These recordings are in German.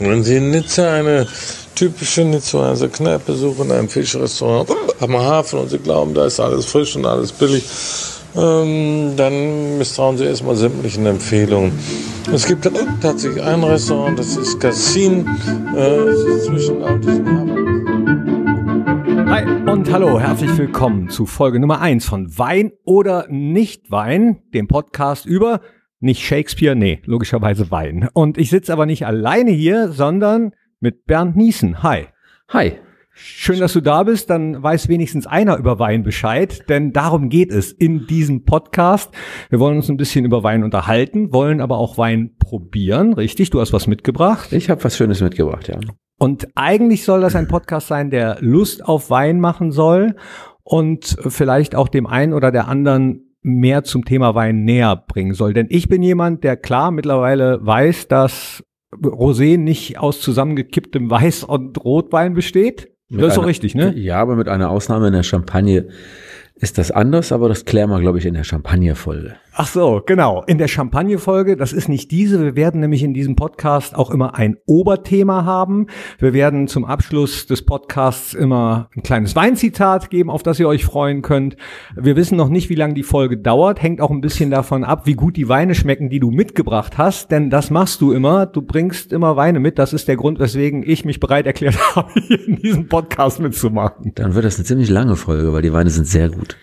Wenn Sie in Nizza eine typische Nizzaer Kneipe suchen, ein Fischrestaurant am Hafen und Sie glauben, da ist alles frisch und alles billig, ähm, dann misstrauen Sie erstmal sämtlichen Empfehlungen. Es gibt tatsächlich ein Restaurant, das ist Cassin, äh, zwischen Altes Hi und hallo, herzlich willkommen zu Folge Nummer eins von Wein oder nicht Wein, dem Podcast über nicht Shakespeare, nee, logischerweise Wein. Und ich sitze aber nicht alleine hier, sondern mit Bernd Niesen. Hi. Hi. Schön, dass du da bist. Dann weiß wenigstens einer über Wein Bescheid, denn darum geht es in diesem Podcast. Wir wollen uns ein bisschen über Wein unterhalten, wollen aber auch Wein probieren. Richtig? Du hast was mitgebracht? Ich habe was Schönes mitgebracht, ja. Und eigentlich soll das ein Podcast sein, der Lust auf Wein machen soll und vielleicht auch dem einen oder der anderen mehr zum Thema Wein näher bringen soll. Denn ich bin jemand, der klar mittlerweile weiß, dass Rosé nicht aus zusammengekipptem Weiß- und Rotwein besteht. Mit das ist doch richtig, ne? Ja, aber mit einer Ausnahme in der Champagne ist das anders, aber das klären wir, glaube ich, in der Champagne-Folge. Ach so, genau. In der Champagne-Folge, das ist nicht diese. Wir werden nämlich in diesem Podcast auch immer ein Oberthema haben. Wir werden zum Abschluss des Podcasts immer ein kleines Weinzitat geben, auf das ihr euch freuen könnt. Wir wissen noch nicht, wie lange die Folge dauert. Hängt auch ein bisschen davon ab, wie gut die Weine schmecken, die du mitgebracht hast. Denn das machst du immer. Du bringst immer Weine mit. Das ist der Grund, weswegen ich mich bereit erklärt habe, hier in diesem Podcast mitzumachen. Dann wird das eine ziemlich lange Folge, weil die Weine sind sehr gut.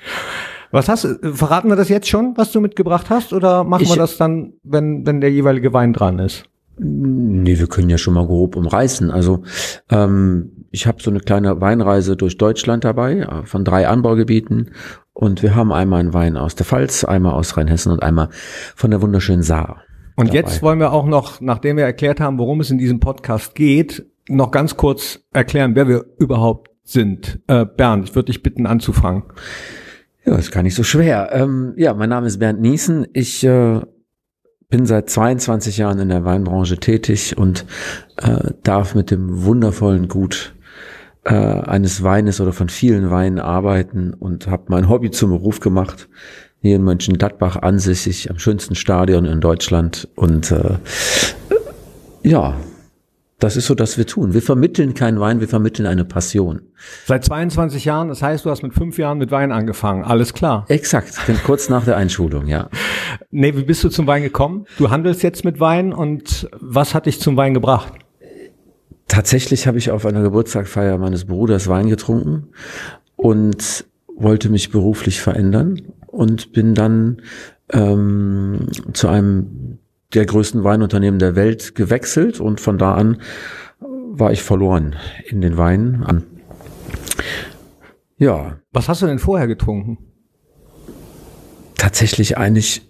Was hast du? Verraten wir das jetzt schon, was du mitgebracht hast, oder machen Ich- wir das dann, wenn, wenn der jeweilige Wein dran ist? Nee, wir können ja schon mal grob umreißen. Also ähm, ich habe so eine kleine Weinreise durch Deutschland dabei, äh, von drei Anbaugebieten. Und wir haben einmal einen Wein aus der Pfalz, einmal aus Rheinhessen und einmal von der wunderschönen Saar. Und dabei. jetzt wollen wir auch noch, nachdem wir erklärt haben, worum es in diesem Podcast geht, noch ganz kurz erklären, wer wir überhaupt sind. Äh, Bernd, ich würde dich bitten anzufangen. Ja, ist gar nicht so schwer. Ähm, ja, mein Name ist Bernd Niesen. Ich äh, bin seit 22 Jahren in der Weinbranche tätig und äh, darf mit dem wundervollen Gut äh, eines Weines oder von vielen Weinen arbeiten und habe mein Hobby zum Beruf gemacht. Hier in Mönchengladbach ansässig, am schönsten Stadion in Deutschland. Und äh, ja, das ist so, dass wir tun. Wir vermitteln keinen Wein, wir vermitteln eine Passion. Seit 22 Jahren, das heißt, du hast mit fünf Jahren mit Wein angefangen. Alles klar. Exakt, kurz nach der Einschulung, ja. Nee, wie bist du zum Wein gekommen? Du handelst jetzt mit Wein und was hat dich zum Wein gebracht? Tatsächlich habe ich auf einer Geburtstagsfeier meines Bruders Wein getrunken und wollte mich beruflich verändern und bin dann ähm, zu einem der größten Weinunternehmen der Welt gewechselt und von da an war ich verloren in den Weinen. Ja, Was hast du denn vorher getrunken? tatsächlich eigentlich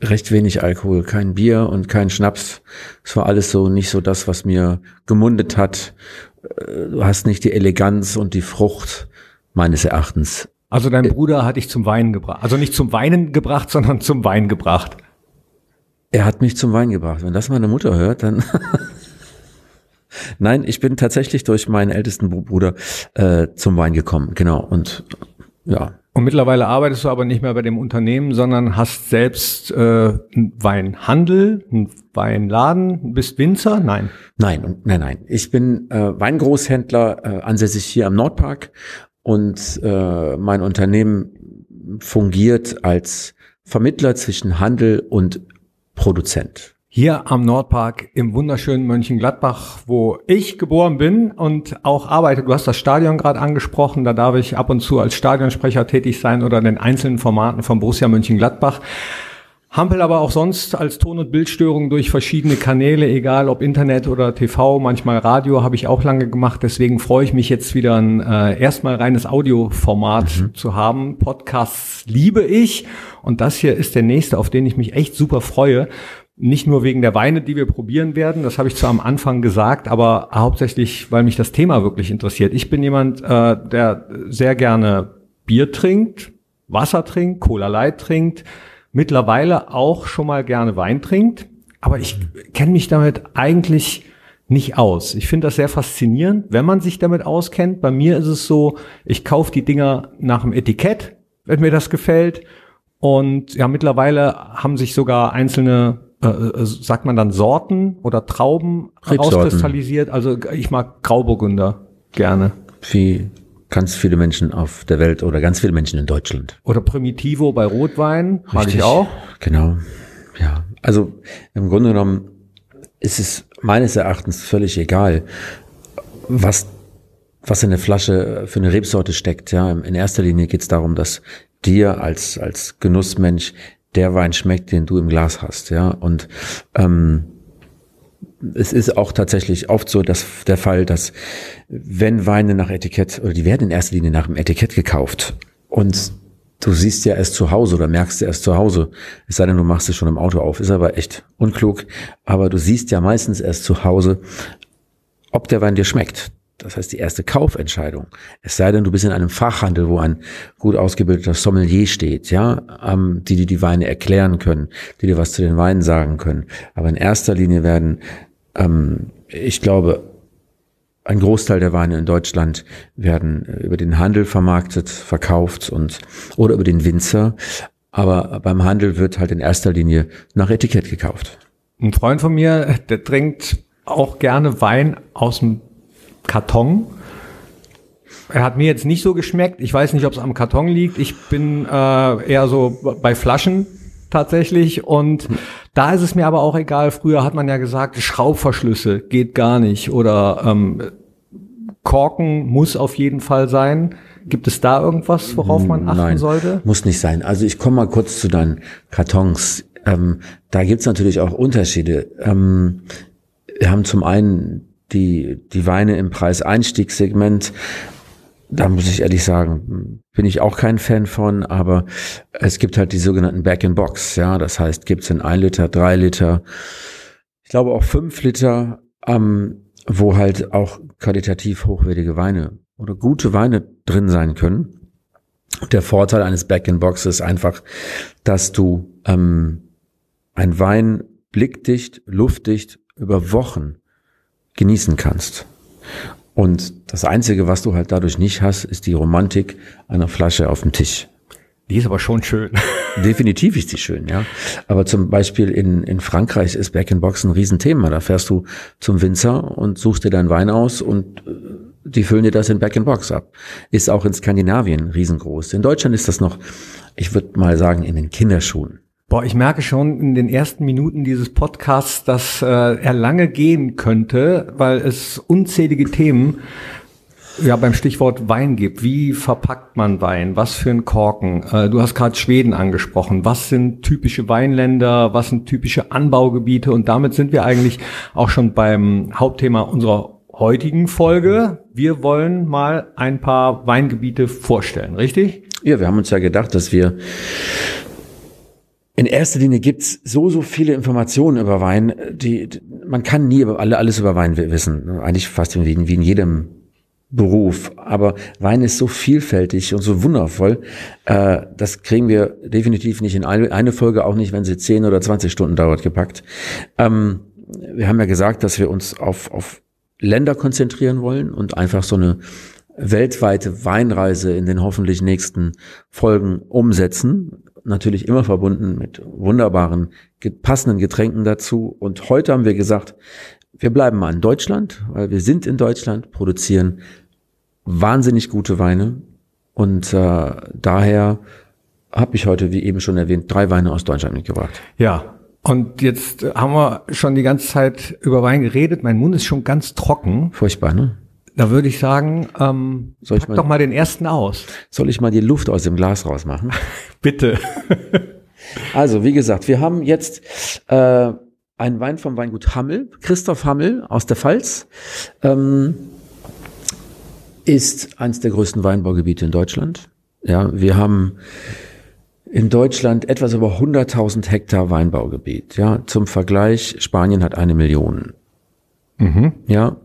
recht wenig Alkohol, kein Bier und kein Schnaps. Es war alles so nicht so das, was mir gemundet hat. Äh, Du hast nicht die Eleganz und die Frucht meines Erachtens. Also dein Bruder hat dich zum Weinen gebracht. Also nicht zum Weinen gebracht, sondern zum Wein gebracht. Er hat mich zum Wein gebracht. Wenn das meine Mutter hört, dann. Nein, ich bin tatsächlich durch meinen ältesten Bru- Bruder äh, zum Wein gekommen. Genau. Und ja, Und mittlerweile arbeitest du aber nicht mehr bei dem Unternehmen, sondern hast selbst äh, einen Weinhandel, einen Weinladen, bist Winzer? Nein. Nein, nein, nein. Ich bin äh, Weingroßhändler, äh, ansässig hier am Nordpark und äh, mein Unternehmen fungiert als Vermittler zwischen Handel und Produzent. Hier am Nordpark im wunderschönen Mönchengladbach, wo ich geboren bin und auch arbeite. Du hast das Stadion gerade angesprochen, da darf ich ab und zu als Stadionsprecher tätig sein oder in den einzelnen Formaten von Borussia Mönchengladbach. Hampel aber auch sonst als Ton- und Bildstörung durch verschiedene Kanäle, egal ob Internet oder TV, manchmal Radio, habe ich auch lange gemacht. Deswegen freue ich mich jetzt wieder ein äh, erstmal reines Audioformat zu haben. Podcasts liebe ich und das hier ist der nächste, auf den ich mich echt super freue. Nicht nur wegen der Weine, die wir probieren werden, das habe ich zwar am Anfang gesagt, aber hauptsächlich, weil mich das Thema wirklich interessiert. Ich bin jemand, äh, der sehr gerne Bier trinkt, Wasser trinkt, Cola Light trinkt, mittlerweile auch schon mal gerne Wein trinkt, aber ich kenne mich damit eigentlich nicht aus. Ich finde das sehr faszinierend, wenn man sich damit auskennt. Bei mir ist es so, ich kaufe die Dinger nach dem Etikett, wenn mir das gefällt. Und ja, mittlerweile haben sich sogar einzelne äh, äh, sagt man dann Sorten oder Trauben Rebsorten. rauskristallisiert. Also ich mag Grauburgunder gerne. Wie ganz viele Menschen auf der Welt oder ganz viele Menschen in Deutschland. Oder Primitivo bei Rotwein, mag Richtig. ich auch. Genau. Ja. Also im Grunde genommen ist es meines Erachtens völlig egal, was, was in der Flasche für eine Rebsorte steckt. Ja, in erster Linie geht es darum, dass dir als, als Genussmensch der Wein schmeckt, den du im Glas hast. Ja, und ähm, es ist auch tatsächlich oft so, dass der Fall, dass wenn Weine nach Etikett oder die werden in erster Linie nach dem Etikett gekauft. Und du siehst ja erst zu Hause oder merkst ja erst zu Hause, es sei denn, du machst es schon im Auto auf, ist aber echt unklug, aber du siehst ja meistens erst zu Hause, ob der Wein dir schmeckt. Das heißt, die erste Kaufentscheidung. Es sei denn, du bist in einem Fachhandel, wo ein gut ausgebildeter Sommelier steht, ja, ähm, die dir die Weine erklären können, die dir was zu den Weinen sagen können. Aber in erster Linie werden, ähm, ich glaube, ein Großteil der Weine in Deutschland werden über den Handel vermarktet, verkauft und oder über den Winzer. Aber beim Handel wird halt in erster Linie nach Etikett gekauft. Ein Freund von mir, der trinkt auch gerne Wein aus dem Karton. Er hat mir jetzt nicht so geschmeckt. Ich weiß nicht, ob es am Karton liegt. Ich bin äh, eher so bei Flaschen tatsächlich. Und da ist es mir aber auch egal. Früher hat man ja gesagt, Schraubverschlüsse geht gar nicht. Oder ähm, Korken muss auf jeden Fall sein. Gibt es da irgendwas, worauf man achten Nein, sollte? muss nicht sein. Also ich komme mal kurz zu deinen Kartons. Ähm, da gibt's natürlich auch Unterschiede. Ähm, wir haben zum einen die, die Weine im Preiseinstiegssegment. Da muss ich ehrlich sagen, bin ich auch kein Fan von, aber es gibt halt die sogenannten Back-in-Box. Ja, das heißt, gibt's in ein Liter, drei Liter, ich glaube auch fünf Liter, ähm, wo halt auch qualitativ hochwertige Weine oder gute Weine drin sein können. Der Vorteil eines Back-in-Box ist einfach, dass du ähm, ein Wein blickdicht, luftdicht über Wochen genießen kannst. Und das Einzige, was du halt dadurch nicht hast, ist die Romantik einer Flasche auf dem Tisch. Die ist aber schon schön. Definitiv ist die schön, ja. Aber zum Beispiel in, in Frankreich ist Back-in-Box ein Riesenthema. Da fährst du zum Winzer und suchst dir deinen Wein aus und äh, die füllen dir das in Back-in-Box ab. Ist auch in Skandinavien riesengroß. In Deutschland ist das noch, ich würde mal sagen, in den Kinderschuhen. Boah, ich merke schon in den ersten Minuten dieses Podcasts, dass äh, er lange gehen könnte, weil es unzählige Themen ja beim Stichwort Wein gibt. Wie verpackt man Wein? Was für ein Korken? Äh, du hast gerade Schweden angesprochen. Was sind typische Weinländer? Was sind typische Anbaugebiete? Und damit sind wir eigentlich auch schon beim Hauptthema unserer heutigen Folge. Wir wollen mal ein paar Weingebiete vorstellen, richtig? Ja, wir haben uns ja gedacht, dass wir in erster Linie gibt's so, so viele Informationen über Wein, die, die man kann nie über alle, alles über Wein wissen. Eigentlich fast wie, in- wie in jedem Beruf. Aber Wein ist so vielfältig und so wundervoll. Äh, das kriegen wir definitiv nicht in eine, eine Folge, auch nicht, wenn sie 10 oder 20 Stunden dauert, gepackt. Ähm, wir haben ja gesagt, dass wir uns auf, auf Länder konzentrieren wollen und einfach so eine weltweite Weinreise in den hoffentlich nächsten Folgen umsetzen. Natürlich immer verbunden mit wunderbaren, passenden Getränken dazu. Und heute haben wir gesagt, wir bleiben mal in Deutschland, weil wir sind in Deutschland, produzieren wahnsinnig gute Weine. Und äh, daher habe ich heute, wie eben schon erwähnt, drei Weine aus Deutschland mitgebracht. Ja. Und jetzt haben wir schon die ganze Zeit über Wein geredet. Mein Mund ist schon ganz trocken. Furchtbar, ne? Da würde ich sagen, ähm, Soll ich pack mal- doch mal den ersten aus. Soll ich mal die Luft aus dem Glas rausmachen? Bitte. Also, wie gesagt, wir haben jetzt äh, einen Wein vom Weingut Hammel, Christoph Hammel aus der Pfalz. Ähm, ist eines der größten Weinbaugebiete in Deutschland. Ja, wir haben in Deutschland etwas über 100.000 Hektar Weinbaugebiet. Ja, zum Vergleich, Spanien hat eine Million. Ja,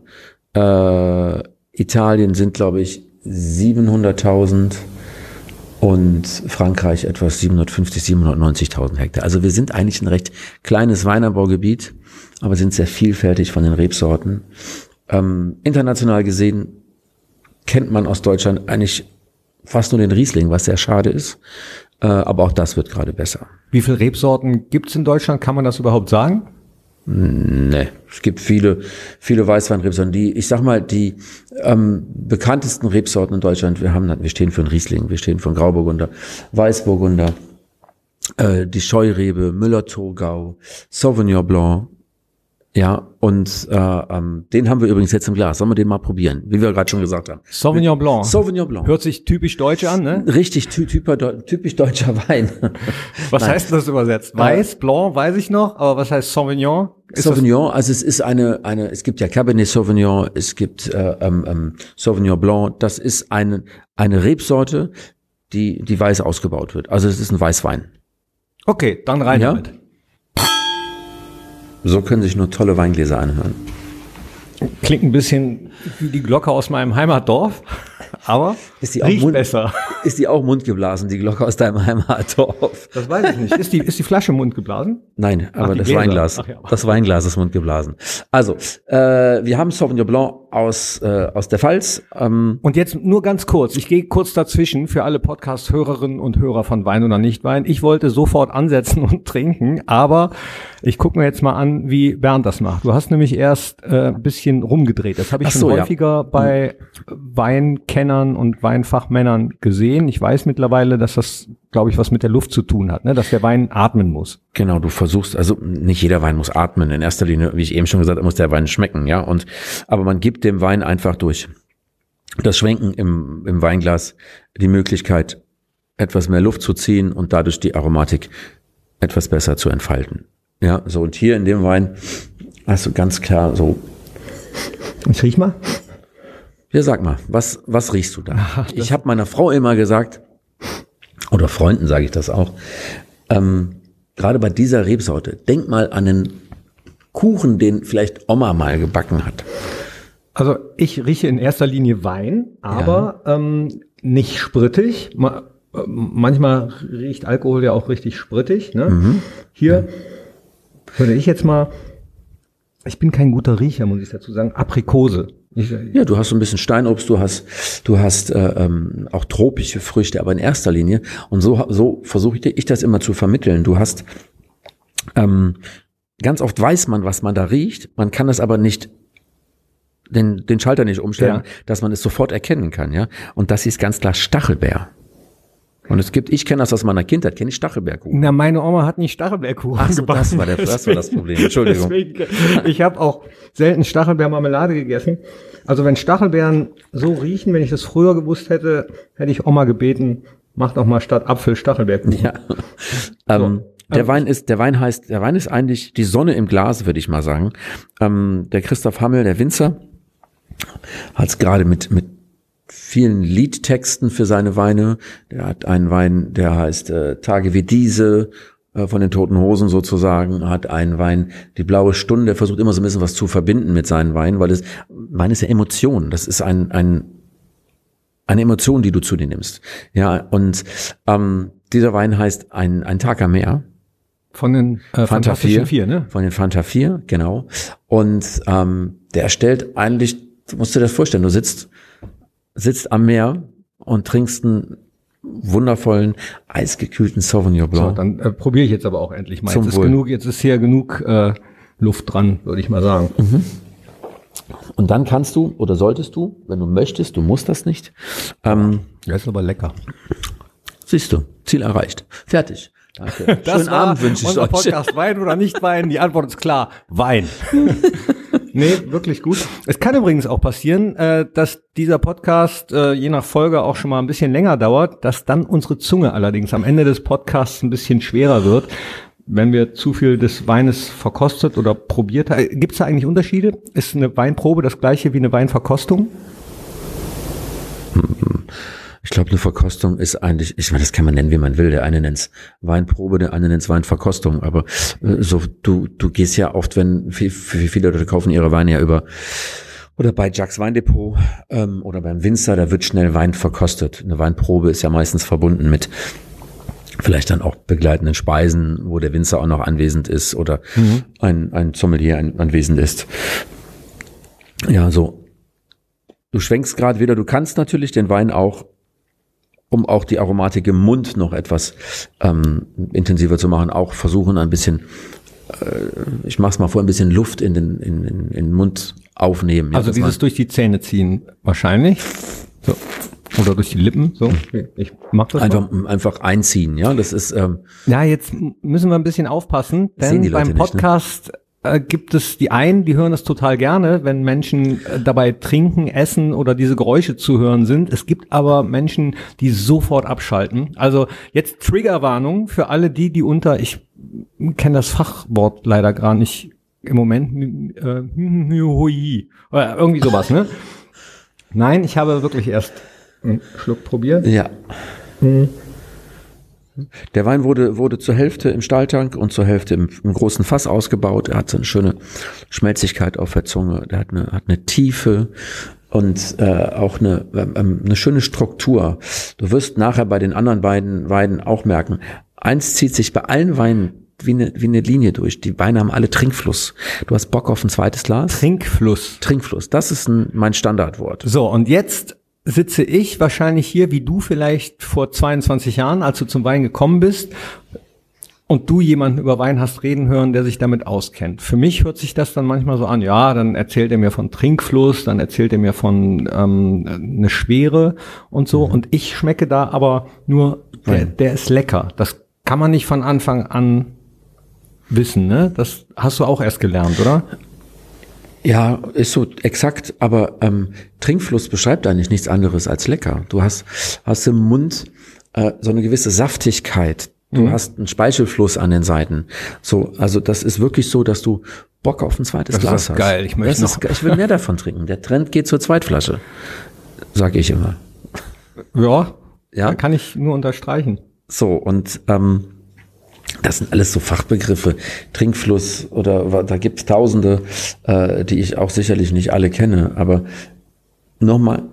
äh, Italien sind, glaube ich, 700.000 und Frankreich etwas 750, 790.000 Hektar. Also wir sind eigentlich ein recht kleines Weinanbaugebiet, aber sind sehr vielfältig von den Rebsorten. Ähm, international gesehen kennt man aus Deutschland eigentlich fast nur den Riesling, was sehr schade ist. Äh, aber auch das wird gerade besser. Wie viele Rebsorten gibt's in Deutschland? Kann man das überhaupt sagen? Nee, es gibt viele, viele Weißweinrebsorten. Die, ich sag mal, die ähm, bekanntesten Rebsorten in Deutschland, wir haben, wir stehen für einen Riesling, wir stehen für einen Grauburgunder, Weißburgunder, äh, die Scheurebe, Müller-Thurgau, Sauvignon Blanc, ja, und äh, ähm, den haben wir übrigens jetzt im Glas. Sollen wir den mal probieren, wie wir gerade schon gesagt haben. Sauvignon Blanc. Sauvignon Blanc. Hört sich typisch deutsch an, ne? Richtig, ty typisch deutscher Wein. Was Nein. heißt das übersetzt? Weiß, Blanc, weiß ich noch, aber was heißt Sauvignon? Ist Sauvignon, also es ist eine, eine, es gibt ja Cabernet Sauvignon, es gibt äh, ähm, ähm, Sauvignon Blanc. Das ist eine, eine Rebsorte, die, die weiß ausgebaut wird. Also es ist ein Weißwein. Okay, dann rein ja? damit. So können sich nur tolle Weingläser anhören. Klingt ein bisschen wie die Glocke aus meinem Heimatdorf, aber ist die auch Mund, besser. Ist die auch mundgeblasen, die Glocke aus deinem Heimatdorf? Das weiß ich nicht. Ist die, ist die Flasche mundgeblasen? Nein, aber Ach, das Gläser. Weinglas. Ja. Das Weinglas ist mundgeblasen. Also, äh, wir haben Sauvignon Blanc aus, äh, aus der Pfalz. Ähm. Und jetzt nur ganz kurz. Ich gehe kurz dazwischen für alle Podcast-Hörerinnen und Hörer von Wein oder Nicht-Wein. Ich wollte sofort ansetzen und trinken, aber ich gucke mir jetzt mal an, wie Bernd das macht. Du hast nämlich erst äh, ein bisschen rumgedreht. Das habe ich Ach schon häufiger ja. bei Weinkennern und Weinfachmännern gesehen. Ich weiß mittlerweile, dass das, glaube ich, was mit der Luft zu tun hat, ne? dass der Wein atmen muss. Genau, du versuchst, also nicht jeder Wein muss atmen. In erster Linie, wie ich eben schon gesagt habe, muss der Wein schmecken, ja. Und aber man gibt dem Wein einfach durch das Schwenken im, im Weinglas die Möglichkeit, etwas mehr Luft zu ziehen und dadurch die Aromatik etwas besser zu entfalten. Ja, so und hier in dem Wein hast du ganz klar so. Ich riech mal. Ja, sag mal, was, was riechst du da? Ach, ich habe meiner Frau immer gesagt, oder Freunden sage ich das auch, ähm, gerade bei dieser Rebsorte, denk mal an einen Kuchen, den vielleicht Oma mal gebacken hat. Also ich rieche in erster Linie Wein, aber ja. ähm, nicht sprittig. Ma manchmal riecht Alkohol ja auch richtig sprittig. Ne? Mhm. Hier würde ich jetzt mal, ich bin kein guter Riecher, muss ich dazu sagen, Aprikose. Ich, ja, du hast so ein bisschen Steinobst, du hast, du hast äh, ähm, auch tropische Früchte, aber in erster Linie, und so, so versuche ich, ich das immer zu vermitteln, du hast ähm, ganz oft weiß man, was man da riecht, man kann das aber nicht den, den Schalter nicht umstellen, ja. dass man es sofort erkennen kann, ja. Und das ist ganz klar Stachelbeer. Und es gibt, ich kenne das aus meiner Kindheit, kenne ich Stachelbeerkuchen. Na, meine Oma hat nicht Stachelbeerkuchen Ach so, das war, der, das war das Problem. Entschuldigung. Deswegen, ich habe auch selten Stachelbeermarmelade gegessen. Also wenn Stachelbeeren so riechen, wenn ich das früher gewusst hätte, hätte ich Oma gebeten, mach doch mal statt Apfel Stachelbeerkuchen. Ja. Ähm, der ähm, Wein ist, der Wein heißt, der Wein ist eigentlich die Sonne im Glas, würde ich mal sagen. Ähm, der Christoph Hammel, der Winzer, hat es gerade mit, mit vielen Liedtexten für seine Weine. Der hat einen Wein, der heißt äh, Tage wie diese äh, von den Toten Hosen sozusagen, hat einen Wein, die blaue Stunde, der versucht immer so ein bisschen was zu verbinden mit seinen Weinen, weil es, Wein ist ja Emotion, das ist ein, ein, eine Emotion, die du zu dir nimmst. Ja, und ähm, dieser Wein heißt ein, ein Tag am Meer. Von den äh, Fanta 4, 4, ne? Von den Fanta 4, genau. Und ähm, der stellt eigentlich, du musst dir das vorstellen, du sitzt sitzt am Meer und trinkst einen wundervollen eisgekühlten Sauvignon Blanc. So, dann äh, probiere ich jetzt aber auch endlich mal. Zum jetzt ist genug, jetzt ist hier genug äh, Luft dran, würde ich mal sagen. Mhm. Und dann kannst du oder solltest du, wenn du möchtest, du musst das nicht. Ähm, ja, ist aber lecker. Siehst du, Ziel erreicht. Fertig. Danke. Das Schönen Abend wünsche ich unser euch. Podcast Wein oder nicht Wein? Die Antwort ist klar. Wein. Nee, wirklich gut. Es kann übrigens auch passieren, äh, dass dieser Podcast äh, je nach Folge auch schon mal ein bisschen länger dauert, dass dann unsere Zunge allerdings am Ende des Podcasts ein bisschen schwerer wird, wenn wir zu viel des Weines verkostet oder probiert haben. Gibt es da eigentlich Unterschiede? Ist eine Weinprobe das gleiche wie eine Weinverkostung? Ich glaube, eine Verkostung ist eigentlich, ich meine, das kann man nennen, wie man will. Der eine nennt's Weinprobe, der andere nennt's Weinverkostung. Aber äh, so, du, du gehst ja oft, wenn viel, viele Leute kaufen ihre Weine ja über oder bei Jacques Weindepot ähm, oder beim Winzer, da wird schnell Wein verkostet. Eine Weinprobe ist ja meistens verbunden mit vielleicht dann auch begleitenden Speisen, wo der Winzer auch noch anwesend ist oder mhm. ein, ein Sommelier anwesend ist. Ja, so. Du schwenkst gerade wieder, du kannst natürlich den Wein auch um auch die Aromatik im Mund noch etwas ähm, intensiver zu machen, auch versuchen ein bisschen, äh, ich mach's mal vor, ein bisschen Luft in den, in, in, in den Mund aufnehmen. Ja, Also dieses durch die Zähne ziehen wahrscheinlich. So. Oder durch die Lippen. So. Ich mach das mal. einfach, einfach einziehen, ja, das ist, ähm, Ja, jetzt müssen wir ein bisschen aufpassen, denn beim nicht, ne? Äh, gibt es die einen, die hören es total gerne, wenn Menschen äh, dabei trinken, essen oder diese Geräusche zu hören sind. Es gibt aber Menschen, die sofort abschalten. Also jetzt Triggerwarnung für alle die, die unter, ich kenne das Fachwort leider gar nicht im Moment, äh, oder irgendwie sowas, ne? Nein, ich habe wirklich erst einen Schluck probiert. ja. Der Wein wurde, wurde zur Hälfte im Stahltank und zur Hälfte im, im großen Fass ausgebaut. Er hat so eine schöne Schmelzigkeit auf der Zunge. Der hat eine, hat eine Tiefe und äh, auch eine, ähm, eine schöne Struktur. Du wirst nachher bei den anderen beiden Weinen auch merken, eins zieht sich bei allen Weinen wie eine, wie eine Linie durch. Die Weine haben alle Trinkfluss. Du hast Bock auf ein zweites Glas? Trinkfluss. Trinkfluss. Das ist ein, mein Standardwort. So, und jetzt sitze ich wahrscheinlich hier, wie du vielleicht vor 22 Jahren, als du zum Wein gekommen bist, und du jemanden über Wein hast reden hören, der sich damit auskennt. Für mich hört sich das dann manchmal so an, ja, dann erzählt er mir von Trinkfluss, dann erzählt er mir von ähm, eine Schwere und so. Und ich schmecke da aber nur, der, der ist lecker. Das kann man nicht von Anfang an wissen, ne? Das hast du auch erst gelernt, oder? Ja, ist so exakt, aber ähm, Trinkfluss beschreibt eigentlich nichts anderes als lecker. Du hast, hast im Mund äh, so eine gewisse Saftigkeit. Du hast einen Speichelfluss an den Seiten. So, also das ist wirklich so, dass du Bock auf ein zweites Das ist Glas hast. geil. Ich möchte das noch- Ist, ich will mehr davon trinken. Der Trend geht zur Zweitflasche, sage ich immer. Ja, Ja. da kann ich nur unterstreichen. So, und ähm, das sind alles so Fachbegriffe, Trinkfluss oder da gibt's tausende, äh, die ich auch sicherlich nicht alle kenne. Aber nochmal,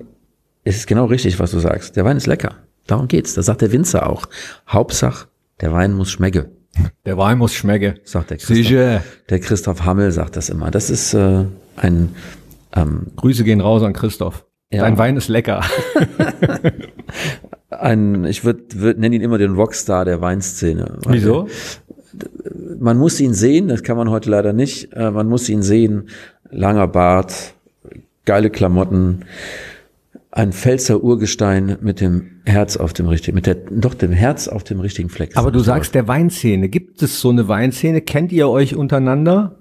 es ist genau richtig, was du sagst. Der Wein ist lecker. Darum geht's. Das sagt der Winzer auch. Hauptsache, der Wein muss schmecke, Der Wein muss schmecken. sagt der Christoph. Sicher. Der Christoph Hammel sagt das immer. Das ist äh, ein ähm, Grüße gehen raus an Christoph. Ja. Dein Wein ist lecker. ein, ich würde würd, nenne ihn immer den Rockstar der Weinszene. Wieso? man muss ihn sehen, das kann man heute leider nicht. Äh, man muss ihn sehen. Langer Bart, geile Klamotten, ein Pfälzer Urgestein mit dem Herz auf dem richtigen, mit der, doch dem Herz auf dem richtigen Fleck. Aber du sagst der Weinszene. Gibt es so eine Weinszene? Kennt ihr euch untereinander?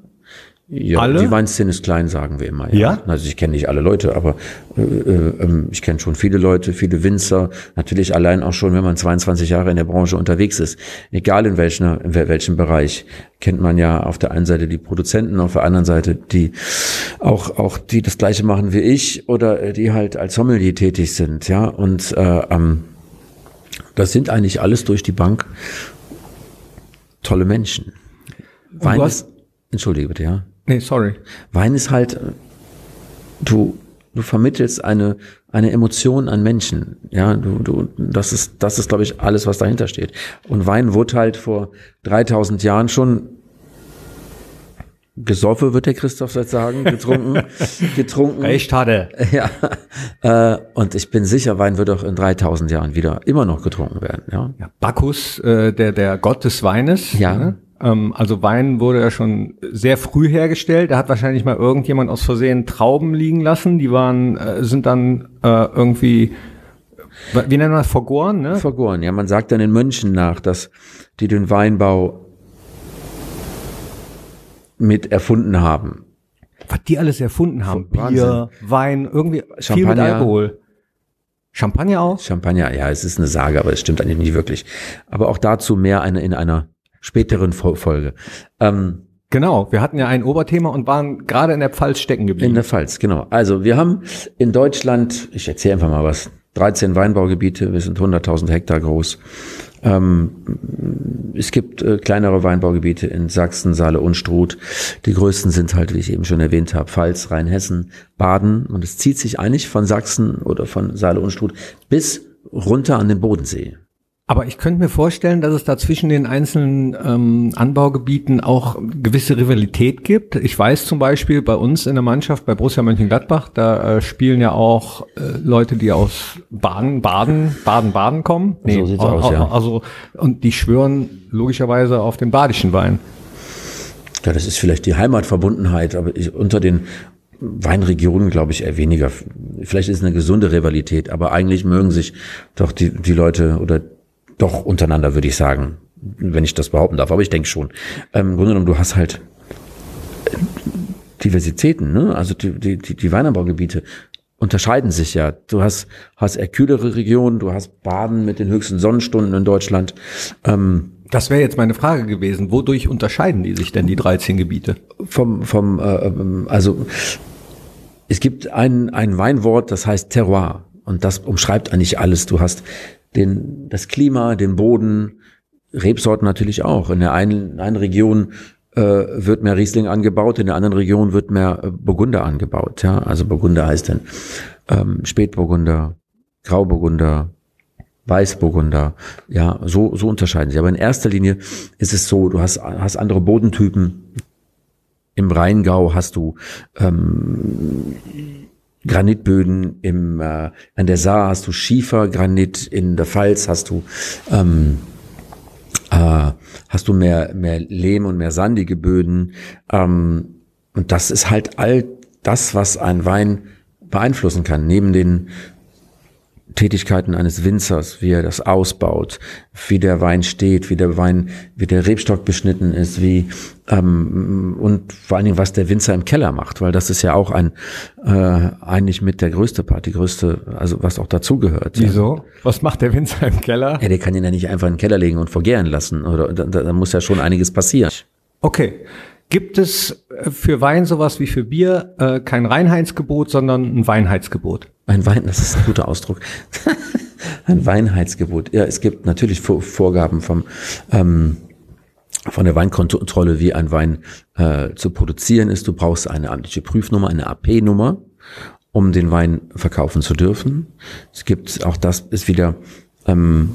Ja, alle? die Weinszene ist klein, sagen wir immer. Ja? Also ich kenne nicht alle Leute, aber äh, äh, ähm, ich kenne schon viele Leute, viele Winzer. Natürlich allein auch schon, wenn man 22 Jahre in der Branche unterwegs ist. Egal in welchen, in wel- welchem Bereich, kennt man ja auf der einen Seite die Produzenten, auf der anderen Seite die auch auch die das Gleiche machen wie ich oder äh, die halt als Sommelier tätig sind, ja. Und äh, ähm, das sind eigentlich alles durch die Bank tolle Menschen. Wein ist, entschuldige bitte, ja. Nee, sorry. Wein ist halt, äh, du, du vermittelst eine, eine Emotion an Menschen. Ja, du, du, das ist, das ist, glaube ich, alles, was dahinter steht. Und Wein wurde halt vor 3000 Jahren schon gesoffen, wird der Christoph jetzt sagen, getrunken, getrunken. Echt hatte. Ja, äh, und ich bin sicher, Wein wird auch in 3000 Jahren wieder immer noch getrunken werden. Ja, Ja, Bacchus, äh, der, der Gott des Weines. Ja. Ne? Ähm, also Wein wurde ja schon sehr früh hergestellt. Da hat wahrscheinlich mal irgendjemand aus Versehen Trauben liegen lassen. Die waren, äh, sind dann äh, irgendwie, wie nennen wir das, vergoren, ne? vergoren. Ja, man sagt dann den Mönchen nach, dass die den Weinbau mit erfunden haben. Was die alles erfunden haben. Wahnsinn. Bier, Wein, irgendwie viel mit Champagner. Alkohol. Champagner auch? Champagner, ja, es ist eine Sage, aber es stimmt eigentlich nicht wirklich. Aber auch dazu mehr eine, in einer späteren Fol- Folge. Ähm, Genau, wir hatten ja ein Oberthema und waren gerade in der Pfalz stecken in geblieben. der Pfalz, genau. Also wir haben in Deutschland, ich erzähle einfach mal was, 13 Weinbaugebiete, wir sind 100.000 Hektar groß. Ähm, es gibt äh, kleinere Weinbaugebiete in Sachsen, Saale und Struth. Die größten sind halt, wie ich eben schon erwähnt habe, Pfalz, Rheinhessen, Baden. Und es zieht sich eigentlich von Sachsen oder von Saale und Struth bis runter an den Bodensee. Aber ich könnte mir vorstellen, dass es da zwischen den einzelnen ähm, Anbaugebieten auch gewisse Rivalität gibt. Ich weiß zum Beispiel bei uns in der Mannschaft, bei Borussia Mönchengladbach, da äh, spielen ja auch äh, Leute, die aus Baden, Baden, Baden, Baden kommen. Nee, so sieht's aus, ja. Also, und die schwören logischerweise auf den badischen Wein. Ja, das ist vielleicht die Heimatverbundenheit, aber ich, unter den Weinregionen glaube ich eher weniger. Vielleicht ist es eine gesunde Rivalität, aber eigentlich mögen sich doch die, die Leute oder doch untereinander, würde ich sagen, wenn ich das behaupten darf. Aber ich denke schon. Ähm, Im Grunde genommen, du hast halt äh, Diversitäten, ne? Also die, die, die, Weinanbaugebiete unterscheiden sich ja. Du hast, hast eher kühlere Regionen, du hast Baden mit den höchsten Sonnenstunden in Deutschland. Ähm, das wäre jetzt meine Frage gewesen. Wodurch unterscheiden die sich denn, die 13 Gebiete? Vom, vom, äh, ähm, also es gibt ein, ein Weinwort, das heißt Terroir. Und das umschreibt eigentlich alles. Du hast den, das Klima, den Boden, Rebsorten natürlich auch. In der einen, in einer Region äh, wird mehr Riesling angebaut, in der anderen Region wird mehr äh, Burgunder angebaut. Ja? Also Burgunder heißt dann ähm, Spätburgunder, Grauburgunder, Weißburgunder. Ja, so, so unterscheiden sie. Aber in erster Linie ist es so, du hast, hast andere Bodentypen. Im Rheingau hast du ähm, Granitböden, im, äh, an der Saar hast du Schiefergranit, in der Pfalz hast du ähm, äh, hast du mehr, mehr Lehm und mehr sandige Böden. Ähm, und das ist halt all das, was ein Wein beeinflussen kann. Neben den Tätigkeiten eines Winzers, wie er das ausbaut, wie der Wein steht, wie der Wein, wie der Rebstock beschnitten ist, wie ähm, und vor allen Dingen, was der Winzer im Keller macht, weil das ist ja auch ein äh, eigentlich mit der größte Part, die größte, also was auch dazugehört. Wieso? Ja. Was macht der Winzer im Keller? Ja, der kann ihn ja nicht einfach in den Keller legen und vergären lassen, oder da, da muss ja schon einiges passieren. Okay. Gibt es äh, für Wein sowas wie für Bier äh, kein Reinheitsgebot, sondern ein Weinheitsgebot? Ein Wein, das ist ein guter Ausdruck. ein Weinheitsgebot. Ja, es gibt natürlich Vorgaben vom ähm, von der Weinkontrolle, wie ein Wein äh, zu produzieren ist. Du brauchst eine amtliche Prüfnummer, eine AP-Nummer, um den Wein verkaufen zu dürfen. Es gibt auch das ist wieder ähm,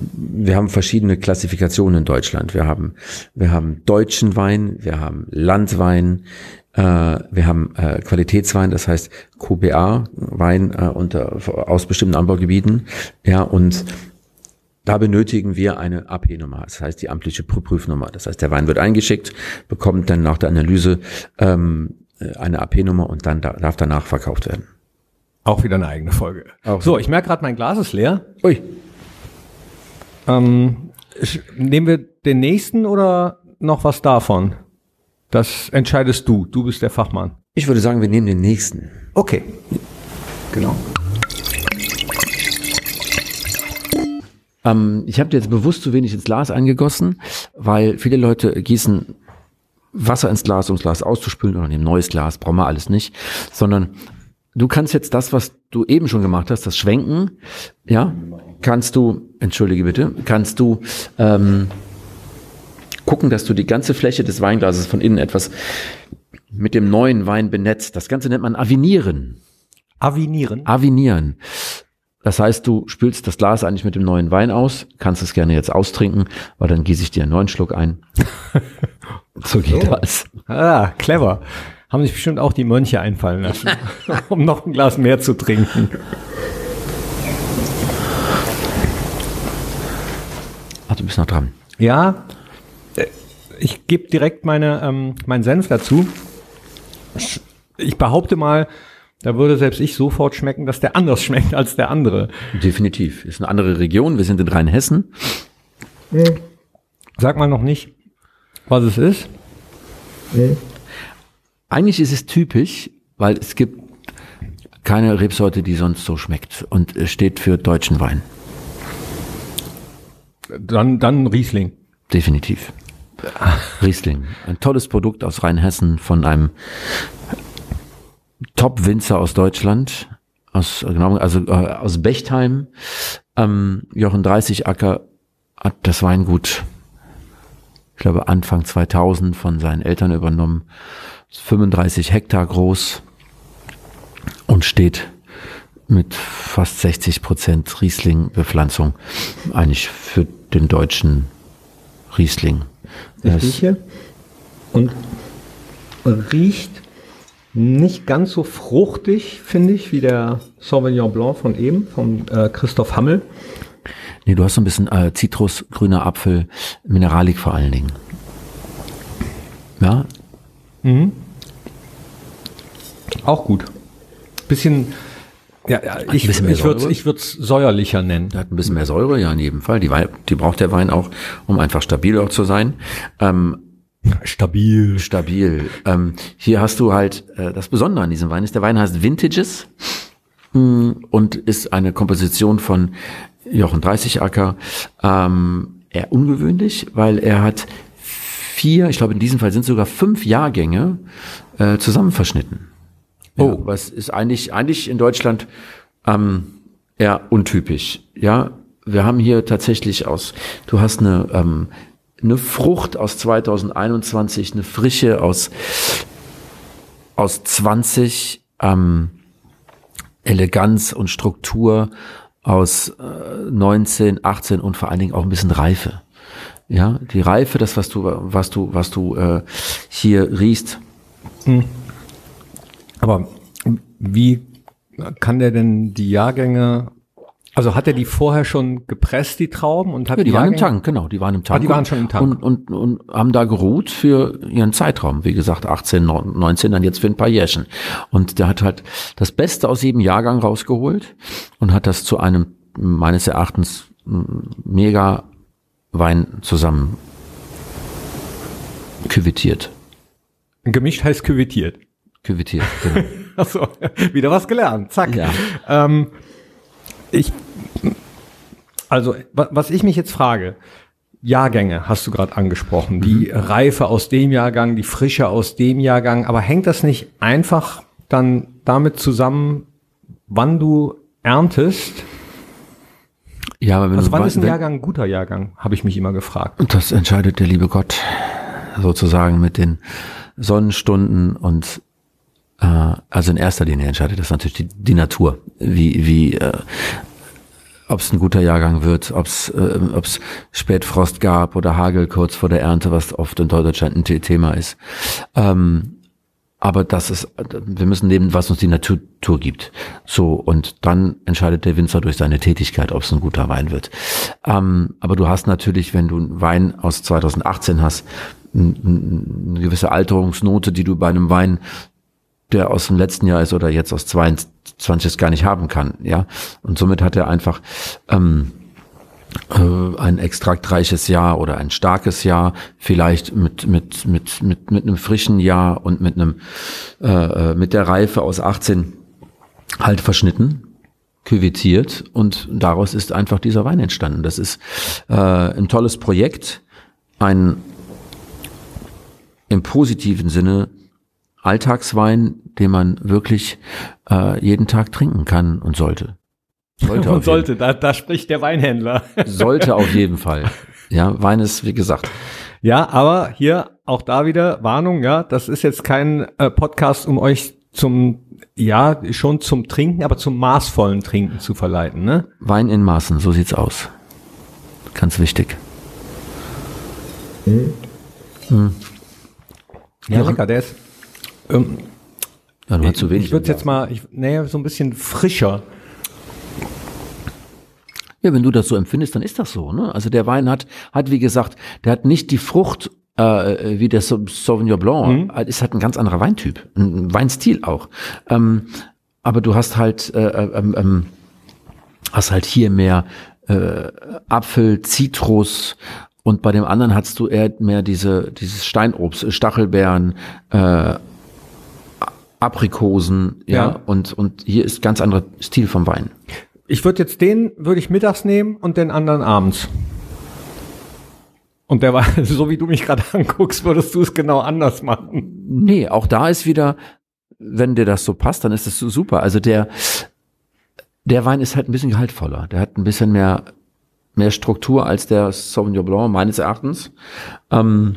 wir haben verschiedene Klassifikationen in Deutschland. Wir haben, wir haben deutschen Wein, wir haben Landwein, äh, wir haben äh, Qualitätswein, das heißt QBA-Wein äh, unter, aus bestimmten Anbaugebieten. Ja, und da benötigen wir eine AP-Nummer, das heißt die amtliche Prüfnummer. Das heißt, der Wein wird eingeschickt, bekommt dann nach der Analyse ähm, eine AP-Nummer und dann darf danach verkauft werden. Auch wieder eine eigene Folge. Auch so, ich merke gerade, mein Glas ist leer. Ui. Ähm, nehmen wir den nächsten oder noch was davon? Das entscheidest du. Du bist der Fachmann. Ich würde sagen, wir nehmen den nächsten. Okay. Genau. Ähm, ich habe jetzt bewusst zu wenig ins Glas eingegossen, weil viele Leute gießen Wasser ins Glas, um das Glas auszuspülen oder nehmen neues Glas, brauchen wir alles nicht, sondern du kannst jetzt das, was du eben schon gemacht hast, das Schwenken, ja, kannst du, entschuldige bitte, kannst du ähm, gucken, dass du die ganze Fläche des Weinglases von innen etwas mit dem neuen Wein benetzt. Das Ganze nennt man Avinieren. Avinieren? Avinieren. Das heißt, du spülst das Glas eigentlich mit dem neuen Wein aus, kannst es gerne jetzt austrinken, weil dann gieße ich dir einen neuen Schluck ein. so geht so. das. Ah, clever haben sich bestimmt auch die Mönche einfallen lassen, um noch ein Glas mehr zu trinken. Ach, du bist noch dran. Ja, äh, ich gebe direkt meine, ähm, meinen Senf dazu. Ich behaupte mal, da würde selbst ich sofort schmecken, dass der anders schmeckt als der andere. Definitiv. Ist eine andere Region. Wir sind in Rheinhessen. Sag mal noch nicht, was es ist. Nee. Eigentlich ist es typisch, weil es gibt keine Rebsorte, die sonst so schmeckt und steht für deutschen Wein. Dann, dann Riesling. Definitiv. Riesling. Ein tolles Produkt aus Rheinhessen von einem Top-Winzer aus Deutschland, aus, genau, also äh, aus Bechtheim. Ähm, Jochen 30 Acker hat das Weingut, ich glaube, Anfang 2000 von seinen Eltern übernommen 35 Hektar groß und steht mit fast 60 Prozent Riesling-Bepflanzung eigentlich für den deutschen Riesling. Ich Das- rieche und riecht nicht ganz so fruchtig, finde ich, wie der Sauvignon Blanc von eben, von äh, Christoph Hammel. Nee, du hast so ein bisschen äh, Zitrus, grüner Apfel, Mineralik vor allen Dingen. Ja, Auch gut. Bisschen, ja, ja ich, bisschen mehr ich würde ich würd's säuerlicher nennen. der hat ein bisschen mehr Säure, ja, in jedem Fall. Die, Wein, die braucht der Wein auch, um einfach stabil auch zu sein. Ähm, Stabil. stabil. Ähm, hier hast du halt, äh, das Besondere an diesem Wein ist, der Wein heißt Vintages mh, und ist eine Komposition von Jochen Dreißigacker. Ähm, eher ungewöhnlich, weil er hat vier, ich glaube in diesem Fall sind sogar fünf Jahrgänge äh, zusammen verschnitten. Oh. Ja, was ist eigentlich, eigentlich in Deutschland ähm, eher untypisch. Ja, wir haben hier tatsächlich aus, du hast eine, ähm, eine Frucht aus 2021, eine Frische aus, aus 20, ähm, Eleganz und Struktur aus äh, 19, 18 und vor allen Dingen auch ein bisschen Reife. Ja, die Reife, das was du was du was du äh, hier riechst, Aber wie kann der denn die Jahrgänge, also hat er die vorher schon gepresst, die Trauben? Und hat Ja, die waren im Jahrgänge- Tank, genau, die waren im Tank. Ah, die waren und- schon im Tank. Und, und, und haben da geruht für ihren Zeitraum. Wie gesagt, 18, 19, dann jetzt für ein paar Jährchen. Und der hat halt das Beste aus jedem Jahrgang rausgeholt und hat das zu einem, meines Erachtens, mega Wein zusammen küvetiert. Gemischt heißt küvetiert. Küvetiert, genau. Achso, wieder was gelernt. Zack. Ja. Ähm, ich, also, wa- was ich mich jetzt frage, Jahrgänge hast du gerade angesprochen, die Reife aus dem Jahrgang, die Frische aus dem Jahrgang, aber hängt das nicht einfach dann damit zusammen, wann du erntest? Ja, aber wenn Also du wann ist ein wenn- Jahrgang ein guter Jahrgang, habe ich mich immer gefragt. Und das entscheidet der liebe Gott sozusagen mit den Sonnenstunden und also in erster Linie entscheidet das natürlich die, die Natur, wie wie äh, ob es ein guter Jahrgang wird, ob es äh, ob's Spätfrost gab oder Hagel kurz vor der Ernte, was oft in Deutschland ein The- Thema ist. Ähm, aber das ist, wir müssen nehmen, was uns die Natur gibt. So, und dann entscheidet der Winzer durch seine Tätigkeit, ob es ein guter Wein wird. Ähm, aber du hast natürlich, wenn du einen Wein aus 2018 hast, eine gewisse Alterungsnote, die du bei einem Wein, der aus dem letzten Jahr ist oder jetzt aus 22 es gar nicht haben kann, ja. Und somit hat er einfach, ähm, äh, ein extraktreiches Jahr oder ein starkes Jahr, vielleicht mit mit mit mit mit einem frischen Jahr und mit einem äh, äh, mit der Reife aus 18 halt verschnitten, küvetiert und daraus ist einfach dieser Wein entstanden. Das ist äh, ein tolles Projekt, ein im positiven Sinne Alltagswein, den man wirklich äh, jeden Tag trinken kann und sollte. Sollte, Und sollte, da, da spricht der Weinhändler. sollte auf jeden Fall. Ja, Wein ist, wie gesagt, Ja, aber hier auch da wieder Warnung, ja, das ist jetzt kein äh, Podcast, um euch zum, ja, schon zum Trinken, aber zum maßvollen Trinken zu verleiten, ne? Wein in Maßen, so sieht's aus. Ganz wichtig. Ja, lecker, der ist, ähm, Ja, du hast zu wenig. ich würde jetzt mal, ich, nee, so ein bisschen frischer. Ja, wenn du das so empfindest, dann ist das so. Ne? Also der Wein hat, hat wie gesagt, der hat nicht die Frucht äh, wie der Sau- Sauvignon Blanc. Mhm. Ist halt ein ganz anderer Weintyp, ein Weinstil auch. Ähm, aber du hast halt, äh, ähm, ähm, hast halt hier mehr äh, Apfel, Zitrus und bei dem anderen hast du eher mehr diese dieses Steinobst, Stachelbeeren, äh, Aprikosen, ja, Ja. und und hier ist ganz anderer Stil vom Wein. Ich würde jetzt den, würde ich mittags nehmen und den anderen abends. Und der war, so wie du mich gerade anguckst, würdest du es genau anders machen. Nee, auch da ist wieder, wenn dir das so passt, dann ist es so super. Also der, der Wein ist halt ein bisschen gehaltvoller. Der hat ein bisschen mehr, mehr Struktur als der Sauvignon Blanc, meines Erachtens. Ähm,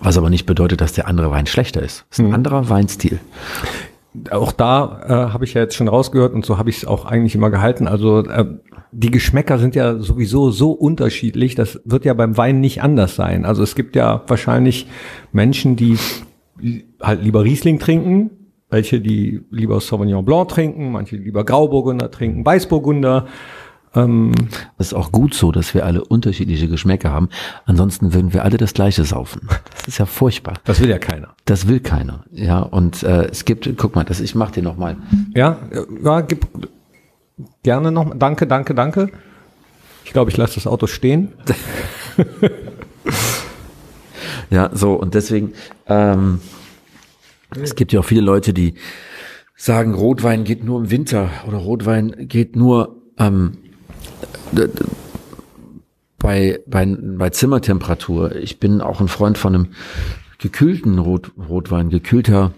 was aber nicht bedeutet, dass der andere Wein schlechter ist. Es ist ein anderer Weinstil. auch da äh, habe ich ja jetzt schon rausgehört und so habe ich es auch eigentlich immer gehalten. Also äh, die Geschmäcker sind ja sowieso so unterschiedlich, das wird ja beim Wein nicht anders sein. Also es gibt ja wahrscheinlich Menschen, die halt lieber Riesling trinken, welche die lieber Sauvignon Blanc trinken, manche lieber Grauburgunder trinken, Weißburgunder. Ähm, das ist auch gut so, dass wir alle unterschiedliche Geschmäcker haben. Ansonsten würden wir alle das Gleiche saufen. Das ist ja furchtbar. Das will ja keiner. Das will keiner. Ja, und äh, es gibt, guck mal, das, ich mach dir noch mal. Ja, ja, gib gerne noch. Danke, danke, danke. Ich glaube, ich lasse das Auto stehen. ja, so und deswegen. Ähm, es gibt ja auch viele Leute, die sagen, Rotwein geht nur im Winter oder Rotwein geht nur ähm, bei, bei, bei Zimmertemperatur. Ich bin auch ein Freund von einem gekühlten Rot, Rotwein, gekühlter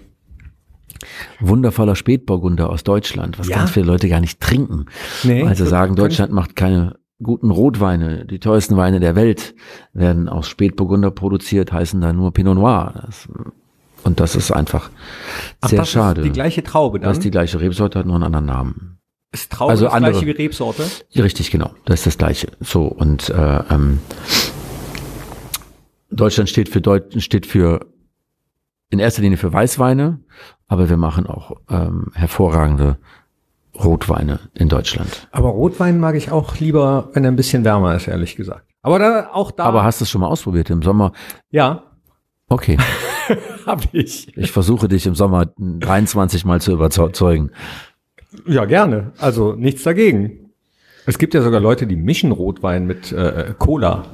wundervoller Spätburgunder aus Deutschland, was ja. ganz viele Leute gar nicht trinken. Nee, weil sie sagen, Deutschland macht keine guten Rotweine. Die teuersten Weine der Welt werden aus Spätburgunder produziert, heißen da nur Pinot Noir. Das und das ist einfach Ach, sehr das schade. Ist die gleiche Traube dann? Das ist die gleiche Rebsorte, hat nur einen anderen Namen. Ist Traube also das andere, gleiche wie Rebsorte? Richtig, genau. Das ist das gleiche. So und äh, ähm, Deutschland steht für Deut steht für in erster Linie für Weißweine, aber wir machen auch ähm, hervorragende Rotweine in Deutschland. Aber Rotwein mag ich auch lieber, wenn er ein bisschen wärmer ist, ehrlich gesagt. Aber da auch da. Aber hast du es schon mal ausprobiert im Sommer? Ja. Okay. Hab ich. Ich versuche dich im Sommer 23 mal zu überzeugen. Ja, gerne. Also nichts dagegen. Es gibt ja sogar Leute, die mischen Rotwein mit äh, Cola.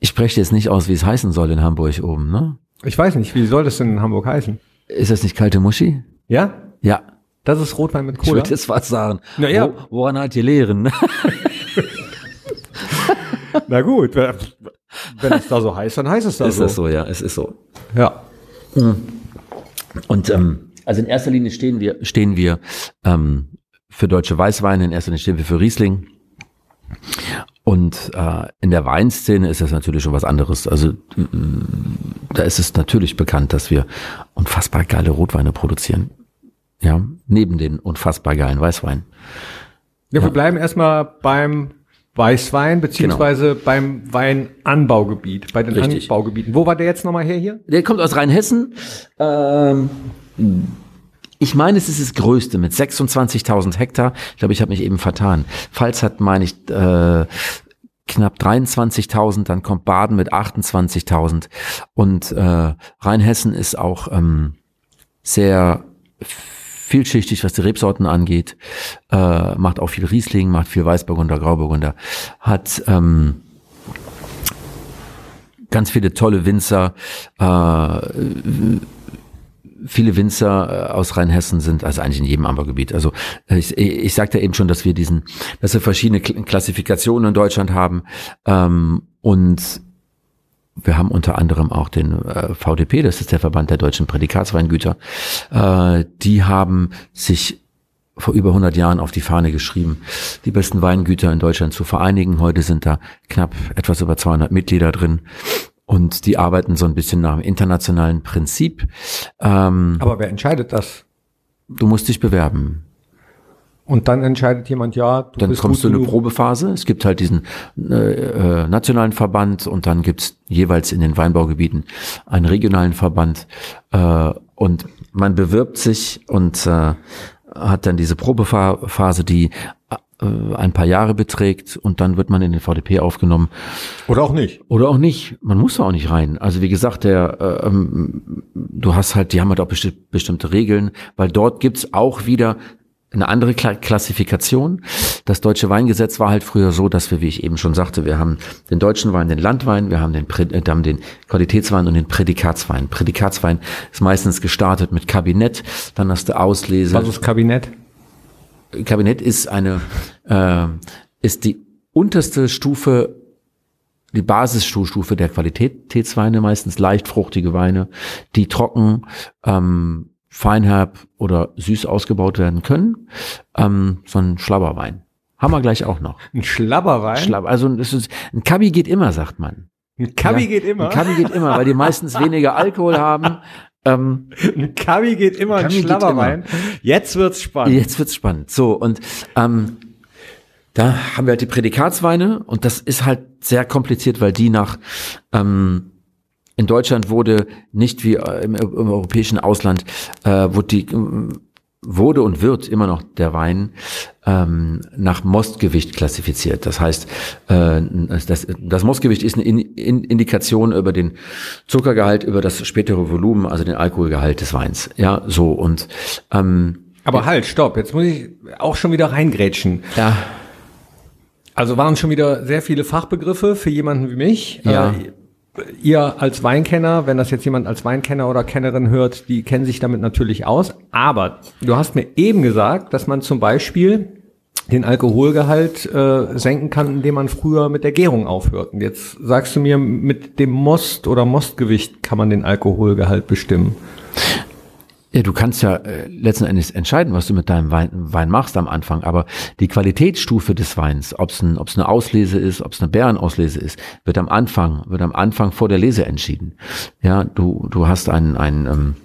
Ich spreche jetzt nicht aus, wie es heißen soll in Hamburg oben, ne? Ich weiß nicht, wie soll das denn in Hamburg heißen? Ist das nicht kalte Muschi? Ja? Ja. Das ist Rotwein mit Cola? Ich würde jetzt was sagen. Naja. Wo, woran halt die lehren? Na gut, wenn es da so heißt, dann heißt es da ist so. Ist das so, ja, es ist so. Ja. Hm. Und ähm, also in erster Linie stehen wir, stehen wir ähm, für deutsche Weißweine, in erster Linie stehen wir für Riesling. Und äh, in der Weinszene ist das natürlich schon was anderes. Also da ist es natürlich bekannt, dass wir unfassbar geile Rotweine produzieren. Ja, neben den unfassbar geilen Weißweinen. Ja, wir bleiben erstmal beim Weißwein, beziehungsweise genau. beim Weinanbaugebiet, bei den Richtig. Anbaugebieten. Wo war der jetzt nochmal her hier? Der kommt aus Rheinhessen. Ähm, ich meine, es ist das größte mit 26.000 Hektar. Ich glaube, ich habe mich eben vertan. Pfalz hat, meine ich, äh, knapp 23.000, dann kommt Baden mit 28.000 und äh, Rheinhessen ist auch ähm, sehr vielschichtig, was die Rebsorten angeht, äh, macht auch viel Riesling, macht viel Weißburgunder, Grauburgunder, hat ähm, ganz viele tolle Winzer, äh, viele Winzer äh, aus Rheinhessen sind, also eigentlich in jedem Anbaugebiet. Also äh, ich, ich sagte eben schon, dass wir diesen, dass wir verschiedene Klassifikationen in Deutschland haben ähm, und wir haben unter anderem auch den äh, VDP, das ist der Verband der deutschen Prädikatsweingüter. Äh, die haben sich vor über 100 Jahren auf die Fahne geschrieben, die besten Weingüter in Deutschland zu vereinigen. Heute sind da knapp etwas über 200 Mitglieder drin. Und die arbeiten so ein bisschen nach dem internationalen Prinzip. Ähm, Aber wer entscheidet das? Du musst dich bewerben. Und dann entscheidet jemand, ja, du Dann kommst du in eine Probephase. Es gibt halt diesen äh, äh, nationalen Verband und dann gibt's jeweils in den Weinbaugebieten einen regionalen Verband. Äh, und man bewirbt sich und äh, hat dann diese Probephase, die ein paar Jahre beträgt und dann wird man in den VDP aufgenommen. Oder auch nicht. Oder auch nicht. Man muss da auch nicht rein. Also wie gesagt, der, äh, ähm, du hast halt, die haben halt auch besti bestimmte Regeln, weil dort gibt's auch wieder eine andere Klassifikation. Das deutsche Weingesetz war halt früher so, dass wir, wie ich eben schon sagte, wir haben den deutschen Wein, den Landwein, wir haben den, äh, haben den Qualitätswein und den Prädikatswein. Prädikatswein ist meistens gestartet mit Kabinett, dann hast du Auslese. Was ist Kabinett? Kabinett ist eine, äh, ist die unterste Stufe die Basisstufe der Qualitätsweine, meistens leicht fruchtige Weine, die trocken ähm, feinherb oder süß ausgebaut werden können. Ähm, so ein Schlabberwein. Haben wir gleich auch noch. Ein Schlabberwein? Schlabber, also ist, ein Kabi geht immer, sagt man. Ein Kabi ja, geht immer? Ein Kabi geht immer, weil die meistens weniger Alkohol haben. Ähm, ein Kavi geht immer Kavi ein geht Schlabberwein. Jetzt wird's spannend. Jetzt wird's spannend. So, und ähm, da haben wir halt die Prädikatsweine und das ist halt sehr kompliziert, weil die nach ähm, in Deutschland wurde nicht wie äh, im, im europäischen Ausland, äh, wurde die wurde und wird immer noch der Wein ähm, nach Mostgewicht klassifiziert. Das heißt, äh, das, das Mostgewicht ist eine in, in Indikation über den Zuckergehalt, über das spätere Volumen, also den Alkoholgehalt des Weins. Ja, so und ähm, aber halt, stopp, jetzt muss ich auch schon wieder reingrätschen. Ja. Also waren schon wieder sehr viele Fachbegriffe für jemanden wie mich. Ja. Äh, ihr als Weinkenner, wenn das jetzt jemand als Weinkenner oder Kennerin hört, die kennen sich damit natürlich aus. Aber du hast mir eben gesagt, dass man zum Beispiel den Alkoholgehalt äh, senken kann, indem man früher mit der Gärung aufhört. Und jetzt sagst du mir, mit dem Most oder Mostgewicht kann man den Alkoholgehalt bestimmen. Ja, du kannst ja äh, letzten Endes entscheiden, was du mit deinem Wein, Wein machst am Anfang, aber die Qualitätsstufe des Weins, ob es ein, ob's eine Auslese ist, ob es eine Bärenauslese ist, wird am Anfang, wird am Anfang vor der Lese entschieden. Ja, du, du hast ein, ein ähm,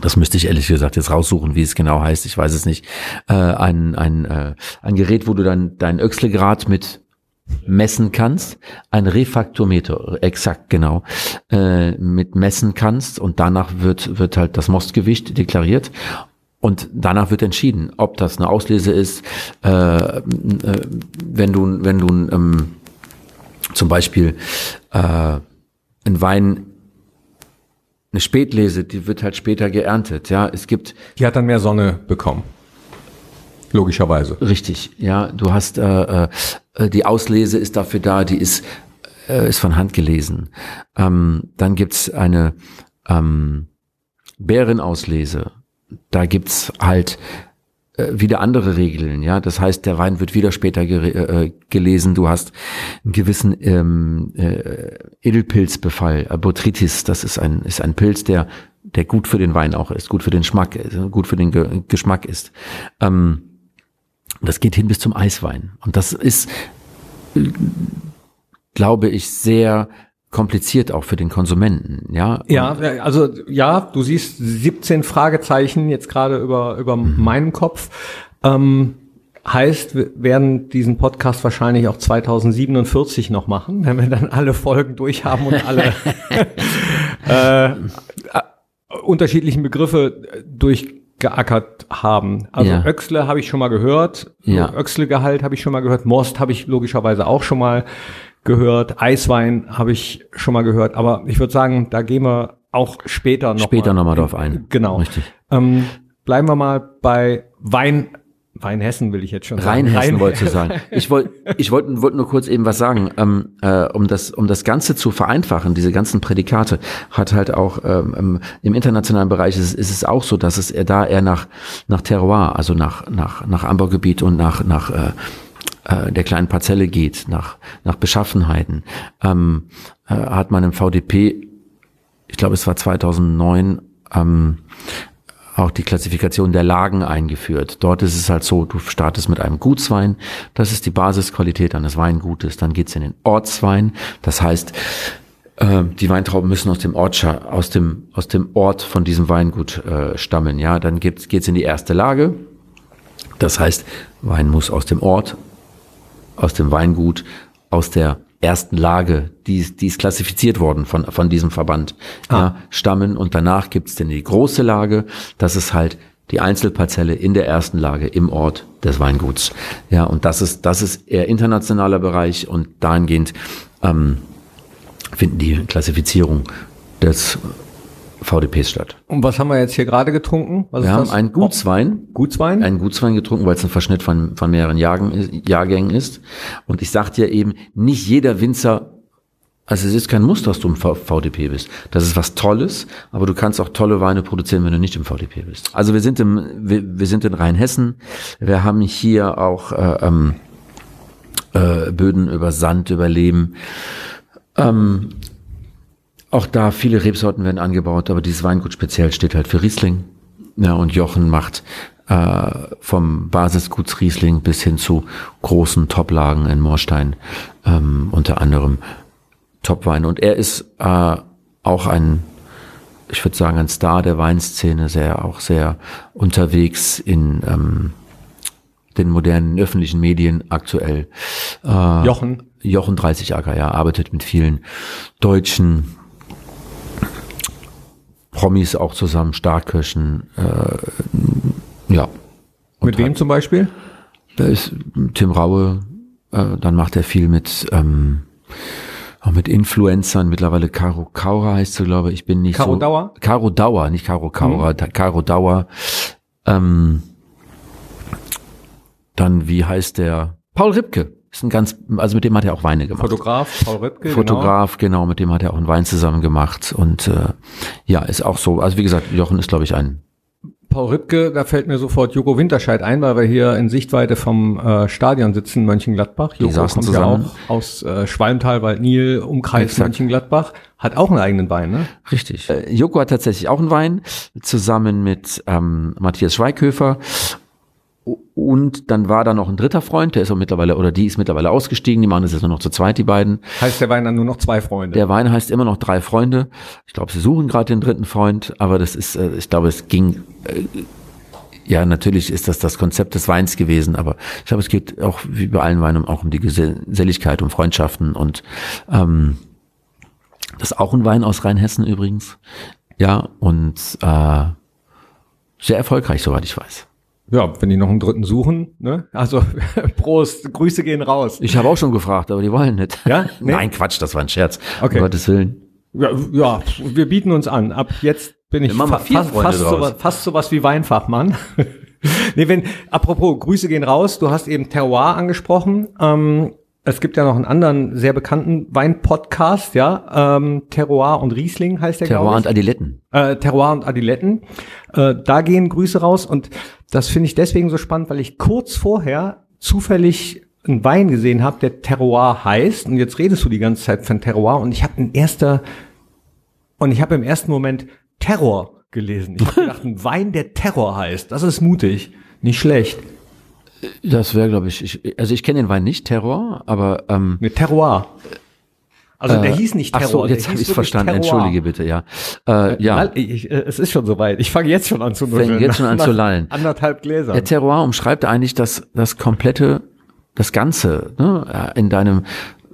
das müsste ich ehrlich gesagt jetzt raussuchen, wie es genau heißt, ich weiß es nicht, äh, ein, ein, äh, ein Gerät, wo du dann deinen Öchslegrad mit messen kannst, ein Refaktometer, exakt genau, äh, mit messen kannst und danach wird, wird halt das Mostgewicht deklariert und danach wird entschieden, ob das eine Auslese ist, äh, äh, wenn du, wenn du ähm, zum Beispiel äh, ein Wein eine Spätlese, die wird halt später geerntet. Ja, es gibt. Die hat dann mehr Sonne bekommen. Logischerweise. Richtig, ja. Du hast äh, äh, die Auslese ist dafür da, die ist, äh, ist von Hand gelesen. Ähm, dann gibt's eine ähm, Bärenauslese. Da gibt's halt äh, wieder andere Regeln, ja. Das heißt, der Wein wird wieder später äh, gelesen. Du hast einen gewissen ähm, äh, Edelpilzbefall, äh, Botrytis. Das ist ein ist ein Pilz, der der gut für den Wein auch ist, gut für den Geschmack, gut für den Ge Geschmack ist. Ähm, das geht hin bis zum Eiswein. Und das ist, glaube ich, sehr kompliziert auch für den Konsumenten, ja. Ja, also ja, du siehst 17 Fragezeichen jetzt gerade über über mhm. meinen Kopf. Ähm, heißt, wir werden diesen Podcast wahrscheinlich auch 2047 noch machen, wenn wir dann alle Folgen durch haben und alle äh, unterschiedlichen Begriffe durch geackert haben. Also ja. Öxle habe ich schon mal gehört, ja. Öxle-Gehalt habe ich schon mal gehört, Most habe ich logischerweise auch schon mal gehört, Eiswein habe ich schon mal gehört, aber ich würde sagen, da gehen wir auch später noch später nochmal drauf ein. Genau. Richtig. Ähm, bleiben wir mal bei Wein Rheinhessen will ich jetzt schon sagen. Rheinhessen Rhein wollte ich sagen. Ich wollte ich wollte wollt nur kurz eben was sagen. Ähm, äh, um, das, um das Ganze zu vereinfachen, diese ganzen Prädikate, hat halt auch ähm, im internationalen Bereich ist, ist es auch so, dass es eher da eher nach, nach Terroir, also nach, nach, nach Anbaugebiet und nach, nach äh, äh der kleinen Parzelle geht, nach, nach Beschaffenheiten. Ähm, äh, hat man im VDP, ich glaube es war 2009, ähm, auch die Klassifikation der Lagen eingeführt. Dort ist es halt so, du startest mit einem Gutswein, das ist die Basisqualität eines Weingutes, dann geht's in den Ortswein, das heißt, äh, die Weintrauben müssen aus dem Ort, aus dem, aus dem Ort von diesem Weingut äh, stammen. Ja, dann geht's, geht's in die erste Lage. Das heißt, Wein muss aus dem Ort, aus dem Weingut, aus der ersten Lage, die, ist, die ist klassifiziert worden von, von diesem Verband, ah. ja, stammen. Und danach gibt's dann die große Lage, das ist halt die Einzelparzelle in der ersten Lage im Ort des Weinguts. Ja, und das ist, das ist eher internationaler Bereich und dahingehend ähm, finden die Klassifizierung des VDPs statt. Und was haben wir jetzt hier gerade getrunken? Was wir haben das? einen Gutswein. Gutswein? Einen Gutswein getrunken, weil es ein Verschnitt von, von mehreren Jahrgängen, Jahrgängen ist. Und ich sagte ja eben, nicht jeder Winzer, also es ist kein Muss, dass du im VDP bist. Das ist was Tolles, aber du kannst auch tolle Weine produzieren, wenn du nicht im VDP bist. Also wir sind im, wir, wir sind in Rheinhessen. Wir haben hier auch äh, ähm, äh, Böden über Sand, über Lehm. Ähm, auch da viele Rebsorten werden angebaut, aber dieses Weingut speziell steht halt für Riesling. Ja, und Jochen macht äh, vom Basisguts Riesling bis hin zu großen Toplagen in Moorstein ähm, unter anderem Topwein. Und er ist äh, auch ein ich würde sagen, ein Star der Weinszene, sehr auch sehr unterwegs in ähm, den modernen öffentlichen Medien aktuell. Äh, Jochen. Jochen 30 Acker, ja, arbeitet mit vielen deutschen Promis auch zusammen, Starkirchen, äh, ja. Und mit wem hat, zum Beispiel? Da ist Tim Raue, äh, dann macht er viel mit ähm, auch mit Influencern, mittlerweile Caro Kaura heißt sie, glaube ich, bin nicht Caro so. Dauer? Caro Dauer, nicht Caro Kaura, mhm. Caro Dauer. Ähm, dann, wie heißt der? Paul Ripke. Ist ein ganz, also mit dem hat er auch Weine gemacht. Fotograf, Paul Ripke. Genau. Fotograf, genau. genau, mit dem hat er auch einen Wein zusammen gemacht. Und äh, ja, ist auch so. Also wie gesagt, Jochen ist, glaube ich, ein Paul Ripke, da fällt mir sofort Joko Winterscheid ein, weil wir hier in Sichtweite vom äh, Stadion sitzen, Mönchengladbach. Joko Die saßen kommt zusammen. ja auch aus äh, Schwalmtal, Waldnil, Umkreis Exakt. Mönchengladbach. Hat auch einen eigenen Wein, ne? Richtig. Äh, Joko hat tatsächlich auch einen Wein, zusammen mit ähm, Matthias Schweighöfer. Und dann war da noch ein dritter Freund, der ist auch mittlerweile, oder die ist mittlerweile ausgestiegen, die machen das jetzt nur noch zu zweit, die beiden. Heißt der Wein dann nur noch zwei Freunde? Der Wein heißt immer noch drei Freunde. Ich glaube, sie suchen gerade den dritten Freund, aber das ist, äh, ich glaube, es ging, äh, ja, natürlich ist das das Konzept des Weins gewesen, aber ich glaube, es geht auch wie bei allen Weinen auch um die Geselligkeit, um Freundschaften und ähm, das ist auch ein Wein aus Rheinhessen übrigens. Ja, und äh, sehr erfolgreich, soweit ich weiß. Ja, wenn die noch einen dritten suchen, ne? Also Prost, Grüße gehen raus. Ich habe auch schon gefragt, aber die wollen nicht. Ja? Nee? Nein, Quatsch, das war ein Scherz. Okay. Um Gottes Willen. Ja, ja, wir bieten uns an. Ab jetzt bin ich fa fast, fast, so, fast sowas wie Weinfachmann. nee, wenn, apropos, Grüße gehen raus. Du hast eben Terroir angesprochen. Ähm, es gibt ja noch einen anderen sehr bekannten Wein-Podcast, ja. Ähm, Terroir und Riesling heißt der, Terroir und Adiletten. Äh, Terroir und Adiletten. Äh, da gehen Grüße raus und das finde ich deswegen so spannend, weil ich kurz vorher zufällig einen Wein gesehen habe, der Terroir heißt. Und jetzt redest du die ganze Zeit von Terroir und ich habe in erster und ich habe im ersten Moment Terror gelesen. Ich habe gedacht, ein Wein, der Terror heißt. Das ist mutig, nicht schlecht. Das wäre, glaube ich, ich, also ich kenne den Wein nicht, Terror, aber ähm, mit Terroir. Also der äh, hieß nicht Terror. Ach so, jetzt habe ich verstanden. Terroir. Entschuldige bitte, ja. Äh, ja. Ich, äh, es ist schon soweit. Ich fange jetzt schon an zu nudeln. Fängt jetzt schon an zu lallen. Anderthalb Gläser. Der Terroir umschreibt eigentlich das, das komplette, das Ganze ne, in deinem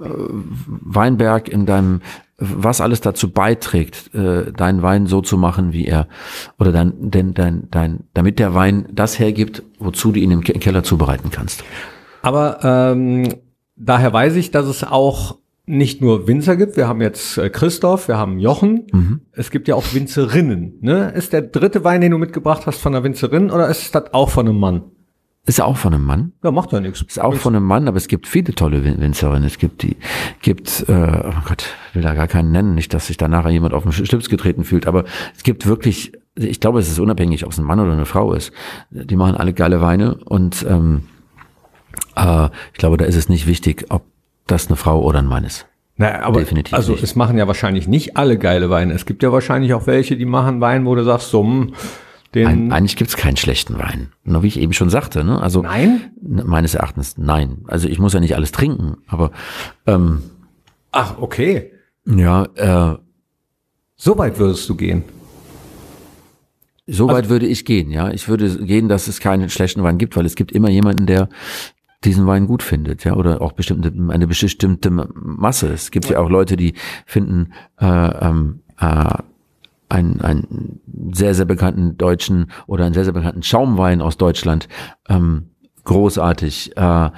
äh, Weinberg, in deinem was alles dazu beiträgt, äh, deinen Wein so zu machen, wie er oder dein, dein, dein, dein, damit der Wein das hergibt, wozu du ihn im Keller zubereiten kannst. Aber ähm, daher weiß ich, dass es auch nicht nur Winzer gibt. Wir haben jetzt äh, Christoph, wir haben Jochen. Mhm. Es gibt ja auch Winzerinnen. Ne? Ist der dritte Wein, den du mitgebracht hast, von einer Winzerin oder ist das auch von einem Mann? Ist auch von einem Mann. Ja, macht ja nichts. Ist auch von einem Mann, aber es gibt viele tolle Winzerinnen. Es gibt die, gibt, äh, oh Gott, will da gar keinen nennen, nicht, dass sich da nachher jemand auf den Schlips getreten fühlt, aber es gibt wirklich, ich glaube, es ist unabhängig, ob es ein Mann oder eine Frau ist. Die machen alle geile Weine und ähm, äh, ich glaube, da ist es nicht wichtig, ob das eine Frau oder ein Mann ist. Naja, aber Definitiv also nicht. es machen ja wahrscheinlich nicht alle geile Weine. Es gibt ja wahrscheinlich auch welche, die machen Wein, wo du sagst, so, mh, hm, den Ein, eigentlich gibt's keinen schlechten Wein. Nur wie ich eben schon sagte. Ne? Also nein? Meines Erachtens nein. Also ich muss ja nicht alles trinken, aber ähm, Ach, okay. Ja, äh, so weit würdest du gehen. So weit also, würde ich gehen, ja. Ich würde gehen, dass es keinen schlechten Wein gibt, weil es gibt immer jemanden, der diesen Wein gut findet, ja, oder auch bestimmte eine bestimmte Masse. Es gibt ja auch Leute, die finden äh, ähm, äh, einen, einen sehr, sehr bekannten deutschen oder einen sehr, sehr bekannten Schaumwein aus Deutschland ähm, großartig. Äh,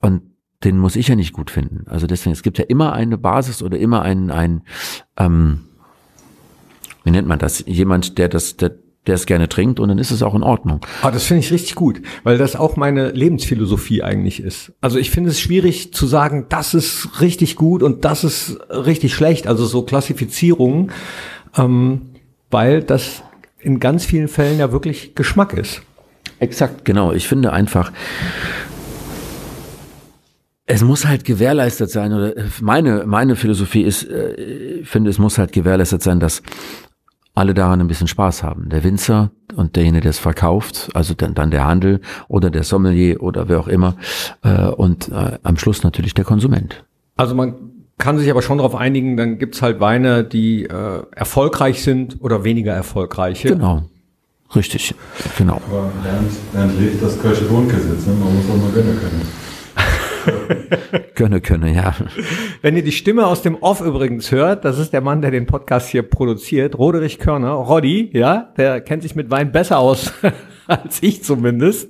und den muss ich ja nicht gut finden. Also deswegen, es gibt ja immer eine Basis oder immer einen, ein ähm, wie nennt man das? Jemand, der das, der, der es gerne trinkt und dann ist es auch in Ordnung. Ah, das finde ich richtig gut, weil das auch meine Lebensphilosophie eigentlich ist. Also ich finde es schwierig zu sagen, das ist richtig gut und das ist richtig schlecht. Also so Klassifizierungen ähm, weil das in ganz vielen Fällen ja wirklich Geschmack ist. Exakt, genau. Ich finde einfach, es muss halt gewährleistet sein, oder meine, meine Philosophie ist, äh, ich finde, es muss halt gewährleistet sein, dass alle daran ein bisschen Spaß haben. Der Winzer und derjenige, der es verkauft, also dann, dann der Handel oder der Sommelier oder wer auch immer, äh, und äh, am Schluss natürlich der Konsument. Also man kann sich aber schon darauf einigen, dann gibt's halt Weine, die äh, erfolgreich sind oder weniger erfolgreiche. Genau. Richtig, genau. Aber Bernd lebt das Kölsche Grundgesetz, ne? man muss auch mal gönnen können. Gönne, könne, ja. Wenn ihr die Stimme aus dem Off übrigens hört, das ist der Mann, der den Podcast hier produziert, Roderich Körner, Roddy, ja, der kennt sich mit Wein besser aus als ich zumindest.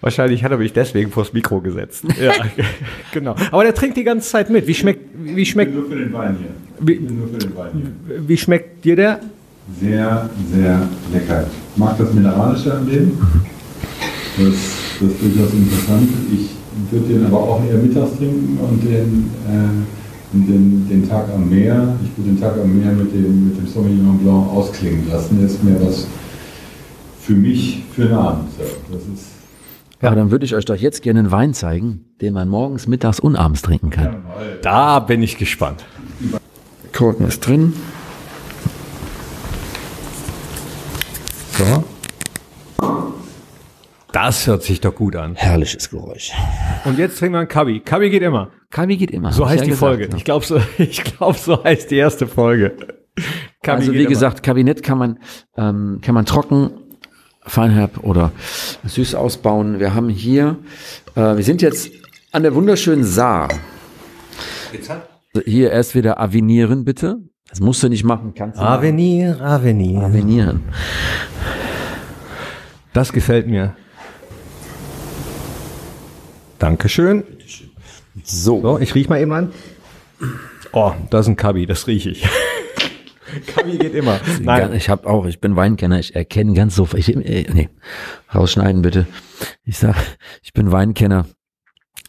Wahrscheinlich hat er mich deswegen vors Mikro gesetzt. Ja, genau. Aber der trinkt die ganze Zeit mit. Wie schmeckt, wie schmeckt, Nur für den Wein hier. Wie- Ich bin nur für den Wein hier. wie schmeckt dir der? Sehr, sehr lecker. Ich mag das Mineralische an dem. Das, das ist durchaus interessant. Ich würde den aber auch eher mittags trinken und den, äh, den, den Tag am Meer. Ich würde den Tag am Meer mit dem, mit dem Sauvignon Blanc ausklingen lassen. Das ist mehr was für mich für den Abend. So, das ist Aber dann würde ich euch doch jetzt gerne einen Wein zeigen, den man morgens, mittags und abends trinken kann. Da bin ich gespannt. Korken ist drin. So. Das hört sich doch gut an. Herrliches Geräusch. Und jetzt trinken wir einen Kabi. Kabi geht immer. Kabi geht immer. So heißt ich die ja gesagt, Folge. ne? Ich glaube, so, ich glaub, so heißt die erste Folge. Kabi Also wie immer. gesagt, Kabinett kann man, ähm, kann man trocken, feinherb oder süß ausbauen. Wir haben hier, äh, wir sind jetzt an der wunderschönen Saar. Also Hier erst wieder avinieren, bitte. Das musst du nicht machen, kannst du Avenir, Avenir. avinieren. Das gefällt mir. Dankeschön. So. So, ich riech mal eben an. Oh, das ist ein Kabi, das rieche ich. Kabi geht immer. Nein. Ich habe auch, ich bin Weinkenner, ich erkenne ganz so, ich, äh, nee, rausschneiden bitte. Ich sag, ich bin Weinkenner.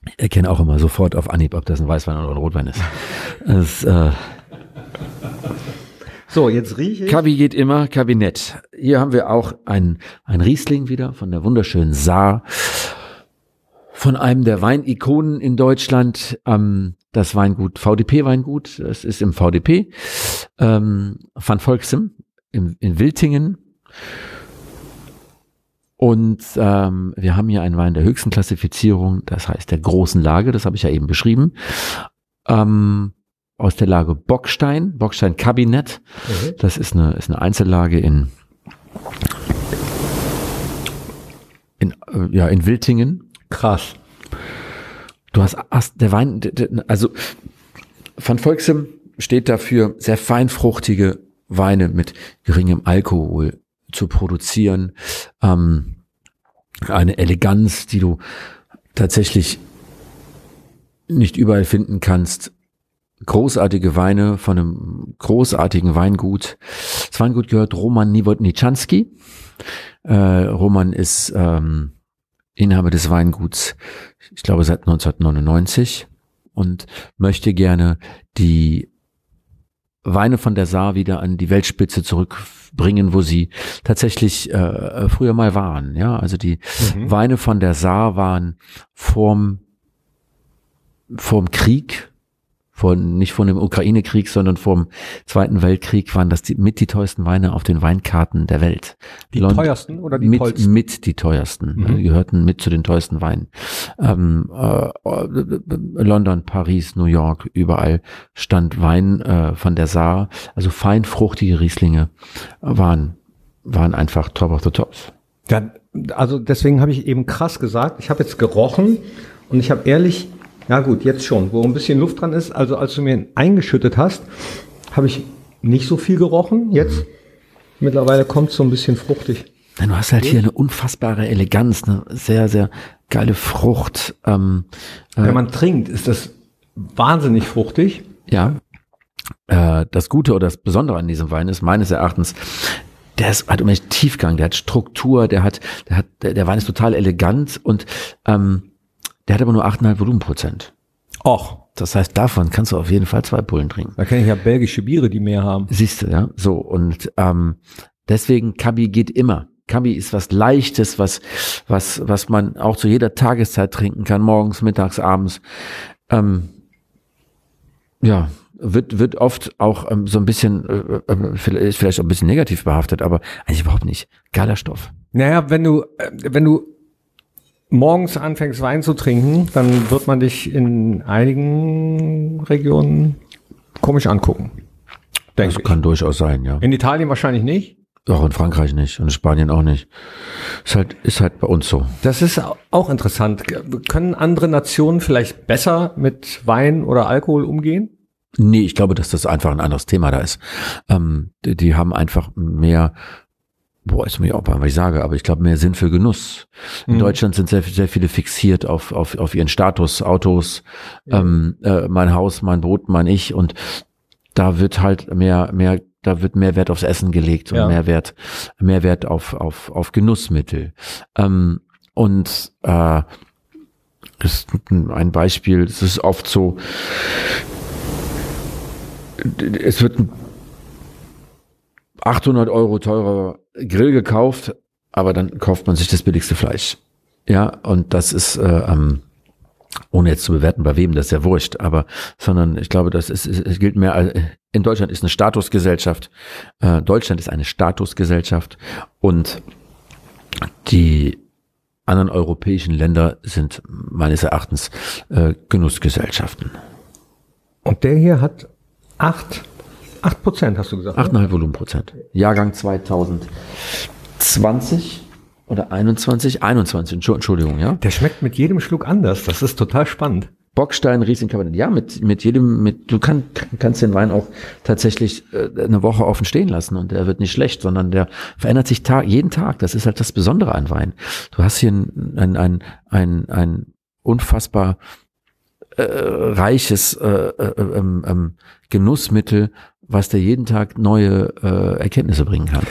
Ich erkenne auch immer sofort auf Anhieb, ob das ein Weißwein oder ein Rotwein ist. Das, äh, So, jetzt rieche ich. Kabi geht immer, Kabinett. Hier haben wir auch ein, ein Riesling wieder von der wunderschönen Saar. Von einem der Weinikonen in Deutschland, ähm, das Weingut, VDP-Weingut, es ist im VDP, ähm, Van Volksem im, in Wiltingen. Und ähm, wir haben hier einen Wein der höchsten Klassifizierung, das heißt der großen Lage, das habe ich ja eben beschrieben. Ähm, aus der Lage Bockstein, Bockstein Kabinett. Das ist eine, ist eine Einzellage in, in, äh, ja, in Wiltingen. Krass. Du hast, hast der Wein, also Van Volksem steht dafür, sehr feinfruchtige Weine mit geringem Alkohol zu produzieren. Ähm, eine Eleganz, die du tatsächlich nicht überall finden kannst. Großartige Weine von einem großartigen Weingut. Das Weingut gehört Roman Niewodniczanski. Äh, Roman ist ähm, Inhaber des Weinguts, ich glaube seit 1999 und möchte gerne die Weine von der Saar wieder an die Weltspitze zurückbringen, wo sie tatsächlich äh, früher mal waren. Ja, also die Mhm. Weine von der Saar waren vorm vorm Krieg, von, nicht von dem Ukraine-Krieg, sondern vom Zweiten Weltkrieg waren das die, mit die teuersten Weine auf den Weinkarten der Welt. Die Lond- teuersten oder die mit, tollsten? mit die teuersten. Mhm. Die gehörten mit zu den teuersten Weinen. Ähm, äh, London, Paris, New York, überall stand Wein äh, von der Saar. Also feinfruchtige Rieslinge waren, waren einfach top of the tops. Ja, also deswegen habe ich eben krass gesagt, ich habe jetzt gerochen und ich habe ehrlich, ja gut, jetzt schon, wo ein bisschen Luft dran ist, also als du mir eingeschüttet hast, habe ich nicht so viel gerochen. Jetzt mittlerweile kommt so ein bisschen fruchtig. Ja, Du hast halt hier eine unfassbare Eleganz, eine sehr, sehr geile Frucht. Ähm, Wenn man trinkt, ist das wahnsinnig fruchtig. Ja. Äh, das Gute oder das Besondere an diesem Wein ist meines Erachtens, der ist, hat unheimlich Tiefgang, der hat Struktur, der hat, der hat, der, der Wein ist total elegant und ähm, der hat aber nur 8,5 Volumenprozent. Och, Das heißt, davon kannst du auf jeden Fall zwei Pullen trinken. da kenne ich ja belgische Biere, die mehr haben. Siehst du, ja, so und ähm, deswegen Kabi geht immer. Kabi ist was Leichtes, was was was man auch zu jeder Tageszeit trinken kann, morgens, mittags, abends. Ähm, ja, wird wird oft auch ähm, so ein bisschen äh, äh, ist vielleicht auch ein bisschen negativ behaftet, aber eigentlich überhaupt nicht. Geiler Stoff. Naja, wenn du, äh, wenn du morgens anfängst Wein zu trinken, dann wird man dich in einigen Regionen komisch angucken. Denke Das ich. kann durchaus sein, ja. In Italien wahrscheinlich nicht. Auch in Frankreich nicht und in Spanien auch nicht. Ist halt, ist halt bei uns so. Das ist auch interessant. Können andere Nationen vielleicht besser mit Wein oder Alkohol umgehen? Nee, ich glaube, dass das einfach ein anderes Thema da ist. Ähm, die, die haben einfach mehr, boah, ist mir auch, was ich sage, aber ich glaube mehr Sinn für Genuss. In Mhm. Deutschland sind sehr, sehr viele fixiert auf, auf, auf ihren Status, Autos, ähm, äh, mein Haus, mein Boot, mein Ich und da wird halt mehr, mehr, da wird mehr Wert aufs Essen gelegt und Ja. mehr Wert, mehr Wert auf, auf, auf Genussmittel. Ähm, und äh, ist ein Beispiel, es ist oft so, es wird ein 800 Euro teurer Grill gekauft, aber dann kauft man sich das billigste Fleisch. Ja, und das ist, äh, ähm, ohne jetzt zu bewerten, bei wem, das ist ja wurscht, aber, sondern ich glaube, das ist, es, gilt mehr, als- in Deutschland ist eine Statusgesellschaft, äh, Deutschland ist eine Statusgesellschaft und die anderen europäischen Länder sind meines Erachtens äh, Genussgesellschaften. Und der hier hat acht, acht Prozent, hast du gesagt. ne? 8,5 Volumenprozent. Jahrgang 2020 oder 21? 21, Entschu- Entschuldigung, ja. Der schmeckt mit jedem Schluck anders. Das ist total spannend. Bockstein, Riesling, Cabernet. Ja, mit, mit jedem, mit, du kann, kannst den Wein auch tatsächlich äh, eine Woche offen stehen lassen und der wird nicht schlecht, sondern der verändert sich Tag, jeden Tag. Das ist halt das Besondere an Wein. Du hast hier ein, ein, ein, ein, ein unfassbar äh, reiches äh, äh, ähm, ähm, Genussmittel, was dir jeden Tag neue äh, Erkenntnisse bringen kann.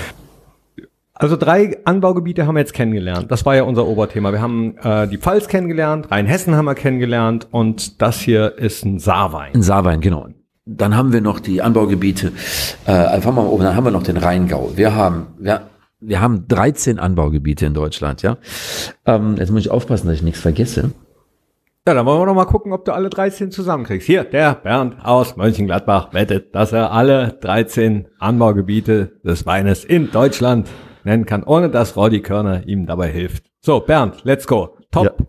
Also drei Anbaugebiete haben wir jetzt kennengelernt. Das war ja unser Oberthema. Wir haben äh, die Pfalz kennengelernt, Rheinhessen haben wir kennengelernt und das hier ist ein Saarwein. In Saarwein, genau. Dann haben wir noch die Anbaugebiete, äh, einfach mal oben, dann haben wir noch den Rheingau. Wir haben, wir, wir haben 13 Anbaugebiete in Deutschland, ja. Ähm, jetzt muss ich aufpassen, dass ich nichts vergesse. Ja, dann wollen wir noch mal gucken, ob du alle 13 zusammenkriegst. Hier, der Bernd aus Mönchengladbach wettet, dass er alle 13 Anbaugebiete des Weines in Deutschland nennen kann, ohne dass Roddy Körner ihm dabei hilft. So, Bernd, let's go. Top. Ja.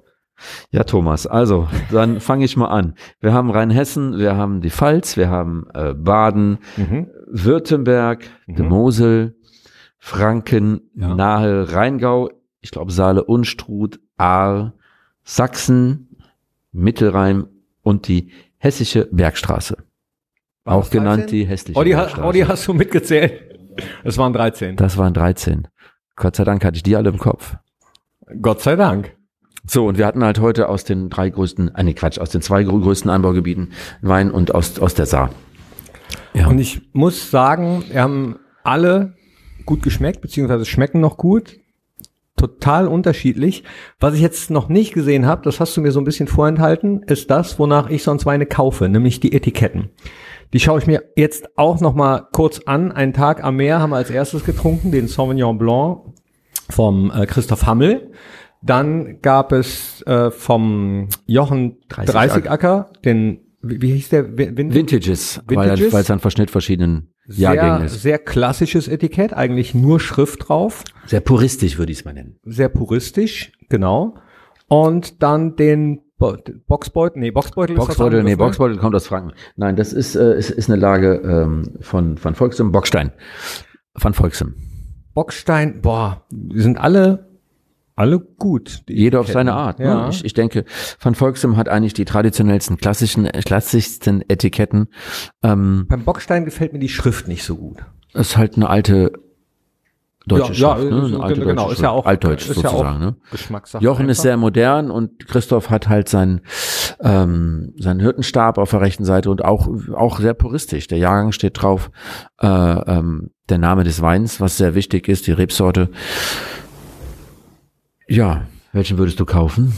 Ja, Thomas, also dann fange ich mal an. Wir haben Rheinhessen, wir haben die Pfalz, wir haben äh, Baden, Mhm. Württemberg, die Mosel, Franken, Ja. Nahe, Rheingau, ich glaube Saale, Unstrut, Ahr, Sachsen, Mittelrhein und die Hessische Bergstraße. War Auch genannt 13? die Hessische ha- Bergstraße. Roddy, hast du mitgezählt? Es waren 13. das waren 13. Gott sei Dank hatte ich die alle im Kopf. Gott sei Dank. So, und wir hatten halt heute aus den drei größten, äh, nee, Quatsch, aus den zwei grö- größten Anbaugebieten Wein und aus, aus der Saar. Ja. Und ich muss sagen, wir haben alle gut geschmeckt, beziehungsweise schmecken noch gut. Total unterschiedlich. Was ich jetzt noch nicht gesehen habe, das hast du mir so ein bisschen vorenthalten, ist das, wonach ich sonst Weine kaufe, nämlich die Etiketten. Die schaue ich mir jetzt auch noch mal kurz an. Einen Tag am Meer haben wir als erstes getrunken, den Sauvignon Blanc vom äh, Christoph Hammel. Dann gab es äh, vom Jochen 30 30 Acker, den, wie, wie hieß der? Vin- Vintages, weil Vintages? weil es ein Verschnitt verschiedenen Jahrgängen sehr, ist. sehr klassisches Etikett, eigentlich nur Schrift drauf, Sehr puristisch würde ich es mal nennen. sehr puristisch, genau. Und dann den Bo Boxbeutel, nee, Boxbeutel Boxbeutel, nee, ne? Boxbeutel kommt aus Franken. Nein, das ist, äh, ist, ist eine Lage ähm, von, von Volksem, Bockstein. Von Volksem. Bockstein, boah, sind alle, alle gut. Jeder auf seine Art. Ja. Ne? Ich, ich denke, Van Volksem hat eigentlich die traditionellsten, klassischen, äh, klassischsten Etiketten. Ähm, Beim Bockstein gefällt mir die Schrift nicht so gut. ist halt eine alte deutsche Ja, ja, Schrift, ne? so, Eine alte genau, deutsche ist ja auch- Altdeutsch ist ja sozusagen. auch ne? Geschmackssache. Jochen ist einfach. sehr modern und Christoph hat halt seinen, ähm, seinen Hirtenstab auf der rechten Seite und auch, auch sehr puristisch. Der Jahrgang steht drauf, äh, ähm, der Name des Weins, was sehr wichtig ist, die Rebsorte. Ja, welchen würdest du kaufen?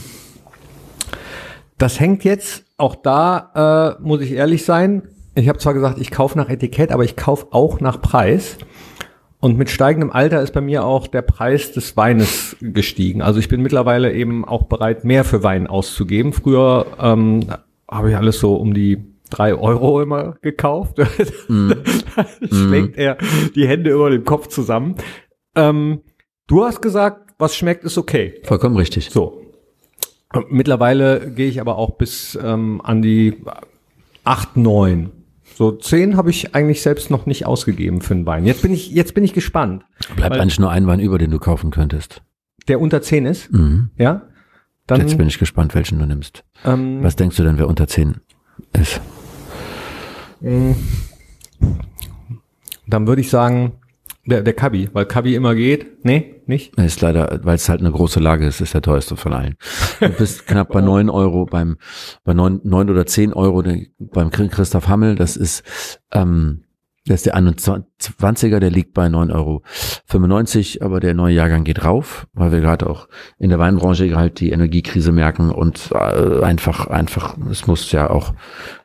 Das hängt jetzt, auch da äh, muss ich ehrlich sein, ich habe zwar gesagt, ich kaufe nach Etikett, aber ich kaufe auch nach Preis. Und mit steigendem Alter ist bei mir auch der Preis des Weines gestiegen. Also ich bin mittlerweile eben auch bereit, mehr für Wein auszugeben. Früher ähm, habe ich alles so um die drei Euro immer gekauft. Da schlägt er die Hände über dem Kopf zusammen. Ähm, du hast gesagt, was schmeckt, ist okay. Vollkommen richtig. So. Mittlerweile gehe ich aber auch bis ähm, an die acht, neun. So zehn habe ich eigentlich selbst noch nicht ausgegeben für einen Wein. Jetzt bin ich, jetzt bin ich gespannt. Bleibt eigentlich nur ein Wein über, den du kaufen könntest. Der unter zehn ist, Mhm. ja? Dann, Jetzt bin ich gespannt, welchen du nimmst. ähm, Was denkst du denn, wer unter 10 ist? mh, dann würde ich sagen, der, der Kabi, weil Kabi immer geht. Nee, nicht? Er ist leider, weil es halt eine große Lage ist, ist der teuerste von allen. Du bist knapp bei neun Euro beim, bei neun, neun oder zehn Euro beim Christoph Hammel. Das ist, ähm, das ist der 21er, der liegt bei 9,95 Euro, aber der neue Jahrgang geht rauf, weil wir gerade auch in der Weinbranche halt die Energiekrise merken und äh, einfach, einfach, es muss ja auch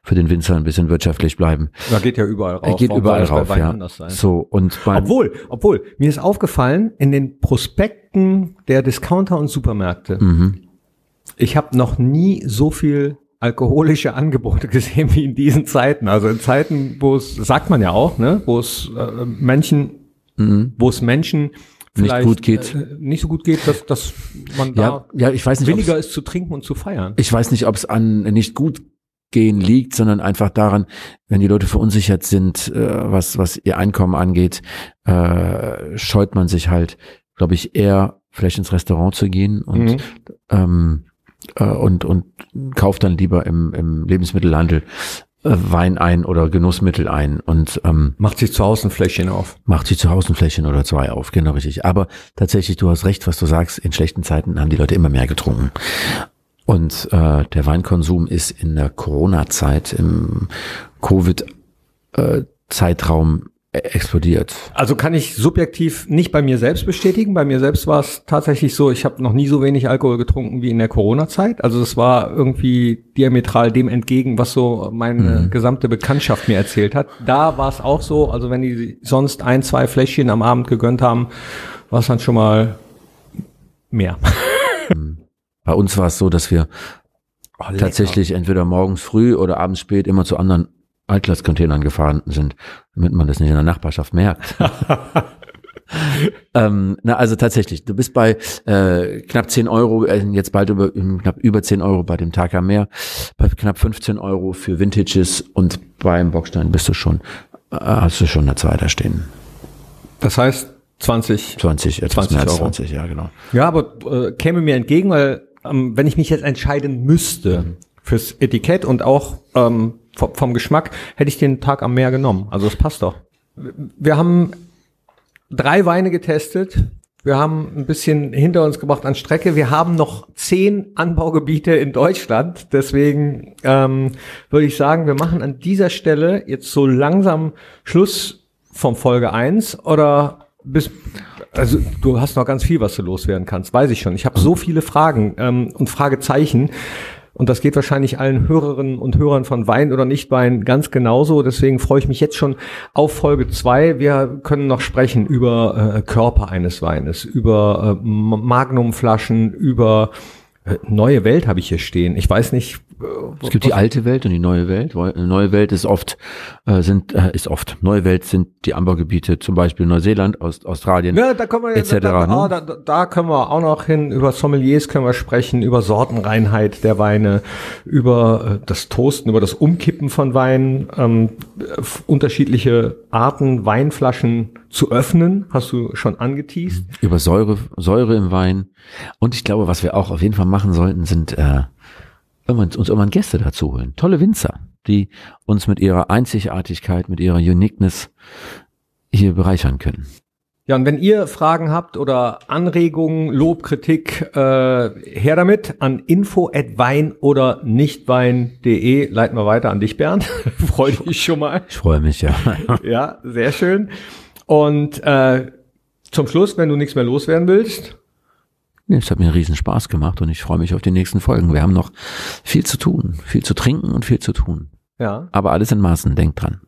für den Winzer ein bisschen wirtschaftlich bleiben. Da geht ja überall rauf. Er geht Warum überall rauf, ja. So, und Obwohl, obwohl, mir ist aufgefallen, in den Prospekten der Discounter und Supermärkte, mhm. ich habe noch nie so viel alkoholische Angebote gesehen wie in diesen Zeiten. Also in Zeiten, wo es, sagt man ja auch, ne, wo es äh, Menschen, Mhm. wo es Menschen vielleicht gut geht. Äh, nicht so gut geht, dass, dass man ja, da ja, ich weiß nicht, williger ist zu trinken und zu feiern. ich weiß nicht, ob es an nicht gut gehen liegt, sondern einfach daran, wenn die Leute verunsichert sind, äh, was was ihr Einkommen angeht, äh, scheut man sich halt, glaube ich, eher vielleicht ins Restaurant zu gehen und Mhm. ähm, äh, und und kauft dann lieber im, im Lebensmittelhandel äh, Wein ein oder Genussmittel ein und ähm, Macht sich zu Hause ein Fläschchen auf. macht sich zu Hause ein Fläschchen oder zwei auf, genau richtig. Aber tatsächlich, du hast recht, was du sagst, in schlechten Zeiten haben die Leute immer mehr getrunken. Und äh, der Weinkonsum ist in der Corona-Zeit, im Covid-Zeitraum explodiert. Also kann ich subjektiv nicht bei mir selbst bestätigen. Bei mir selbst war es tatsächlich so, ich habe noch nie so wenig Alkohol getrunken wie in der Corona-Zeit. Also es war irgendwie diametral dem entgegen, was so meine gesamte Bekanntschaft mir erzählt hat. Da war es auch so, also wenn die sonst ein, zwei Fläschchen am Abend gegönnt haben, war es dann schon mal mehr. Bei uns war es so, dass wir tatsächlich entweder morgens früh oder abends spät immer zu anderen Altglascontainern gefahren sind, damit man das nicht in der Nachbarschaft merkt. ähm, na, also tatsächlich, du bist bei äh, knapp 10 Euro, äh, jetzt bald über, knapp über 10 Euro bei dem Tag am Meer, bei knapp 15 Euro für Vintages und beim Bockstein bist du schon, äh, hast du schon eine Zwei da stehen. Das heißt 20. 20, etwas 20 mehr als Euro. 20, ja genau. Ja, aber äh, käme mir entgegen, weil ähm, wenn ich mich jetzt entscheiden müsste fürs Etikett und auch ähm, vom, vom Geschmack, hätte ich den Tag am Meer genommen. Also es passt doch. Wir haben drei Weine getestet. Wir haben ein bisschen hinter uns gebracht an Strecke. Wir haben noch zehn Anbaugebiete in Deutschland. Deswegen ähm, würde ich sagen, wir machen an dieser Stelle jetzt so langsam Schluss vom Folge 1 oder bis also du hast noch ganz viel, was du loswerden kannst, weiß ich schon. Ich habe so viele Fragen ähm, und Fragezeichen. Und das geht wahrscheinlich allen Hörerinnen und Hörern von Wein oder Nicht-Wein ganz genauso. Deswegen freue ich mich jetzt schon auf Folge zwei. Wir können noch sprechen über äh, Körper eines Weines, über äh, Magnumflaschen, über äh, neue Welt habe ich hier stehen. Ich weiß nicht. Äh, Es gibt die alte Welt und die neue Welt. Neue Welt ist oft, äh, sind, äh, ist oft, neue Welt sind die Anbaugebiete, zum Beispiel Neuseeland, Aust Australien. Ja, da können wir etc., Da, da, ne? da, da, da können wir auch noch hin. Über Sommeliers können wir sprechen, über Sortenreinheit der Weine, über äh, das Toasten, über das Umkippen von Weinen, ähm, unterschiedliche Arten, Weinflaschen zu öffnen, hast du schon angeteased. Über Säure, Säure im Wein. Und ich glaube, was wir auch auf jeden Fall machen sollten, sind äh, irgendwann, uns irgendwann Gäste dazu holen. Tolle Winzer, die uns mit ihrer Einzigartigkeit, mit ihrer Uniqueness hier bereichern können. Ja, und wenn ihr Fragen habt oder Anregungen, Lob, Kritik, äh, her damit an info at wein oder nichtwein.de. Leiten wir weiter an dich, Bernd. Freue dich schon mal. Ich freue mich, ja. Ja, sehr schön. Und äh, zum Schluss, wenn du nichts mehr loswerden willst, Nee, Es hat mir riesen Spaß gemacht und ich freue mich auf die nächsten Folgen. Wir haben noch viel zu tun, viel zu trinken und viel zu tun. ja, Aber alles in Maßen, denkt dran.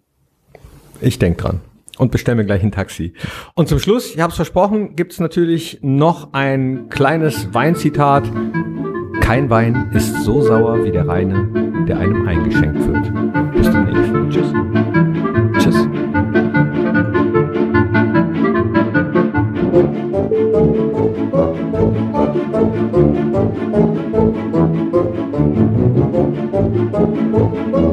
ich denk dran. Und bestell mir gleich ein Taxi. Und zum Schluss, ich habe es versprochen, gibt's natürlich noch ein kleines Weinzitat. Kein Wein ist so sauer wie der reine, der einem eingeschenkt wird. Bis zum Oh, you.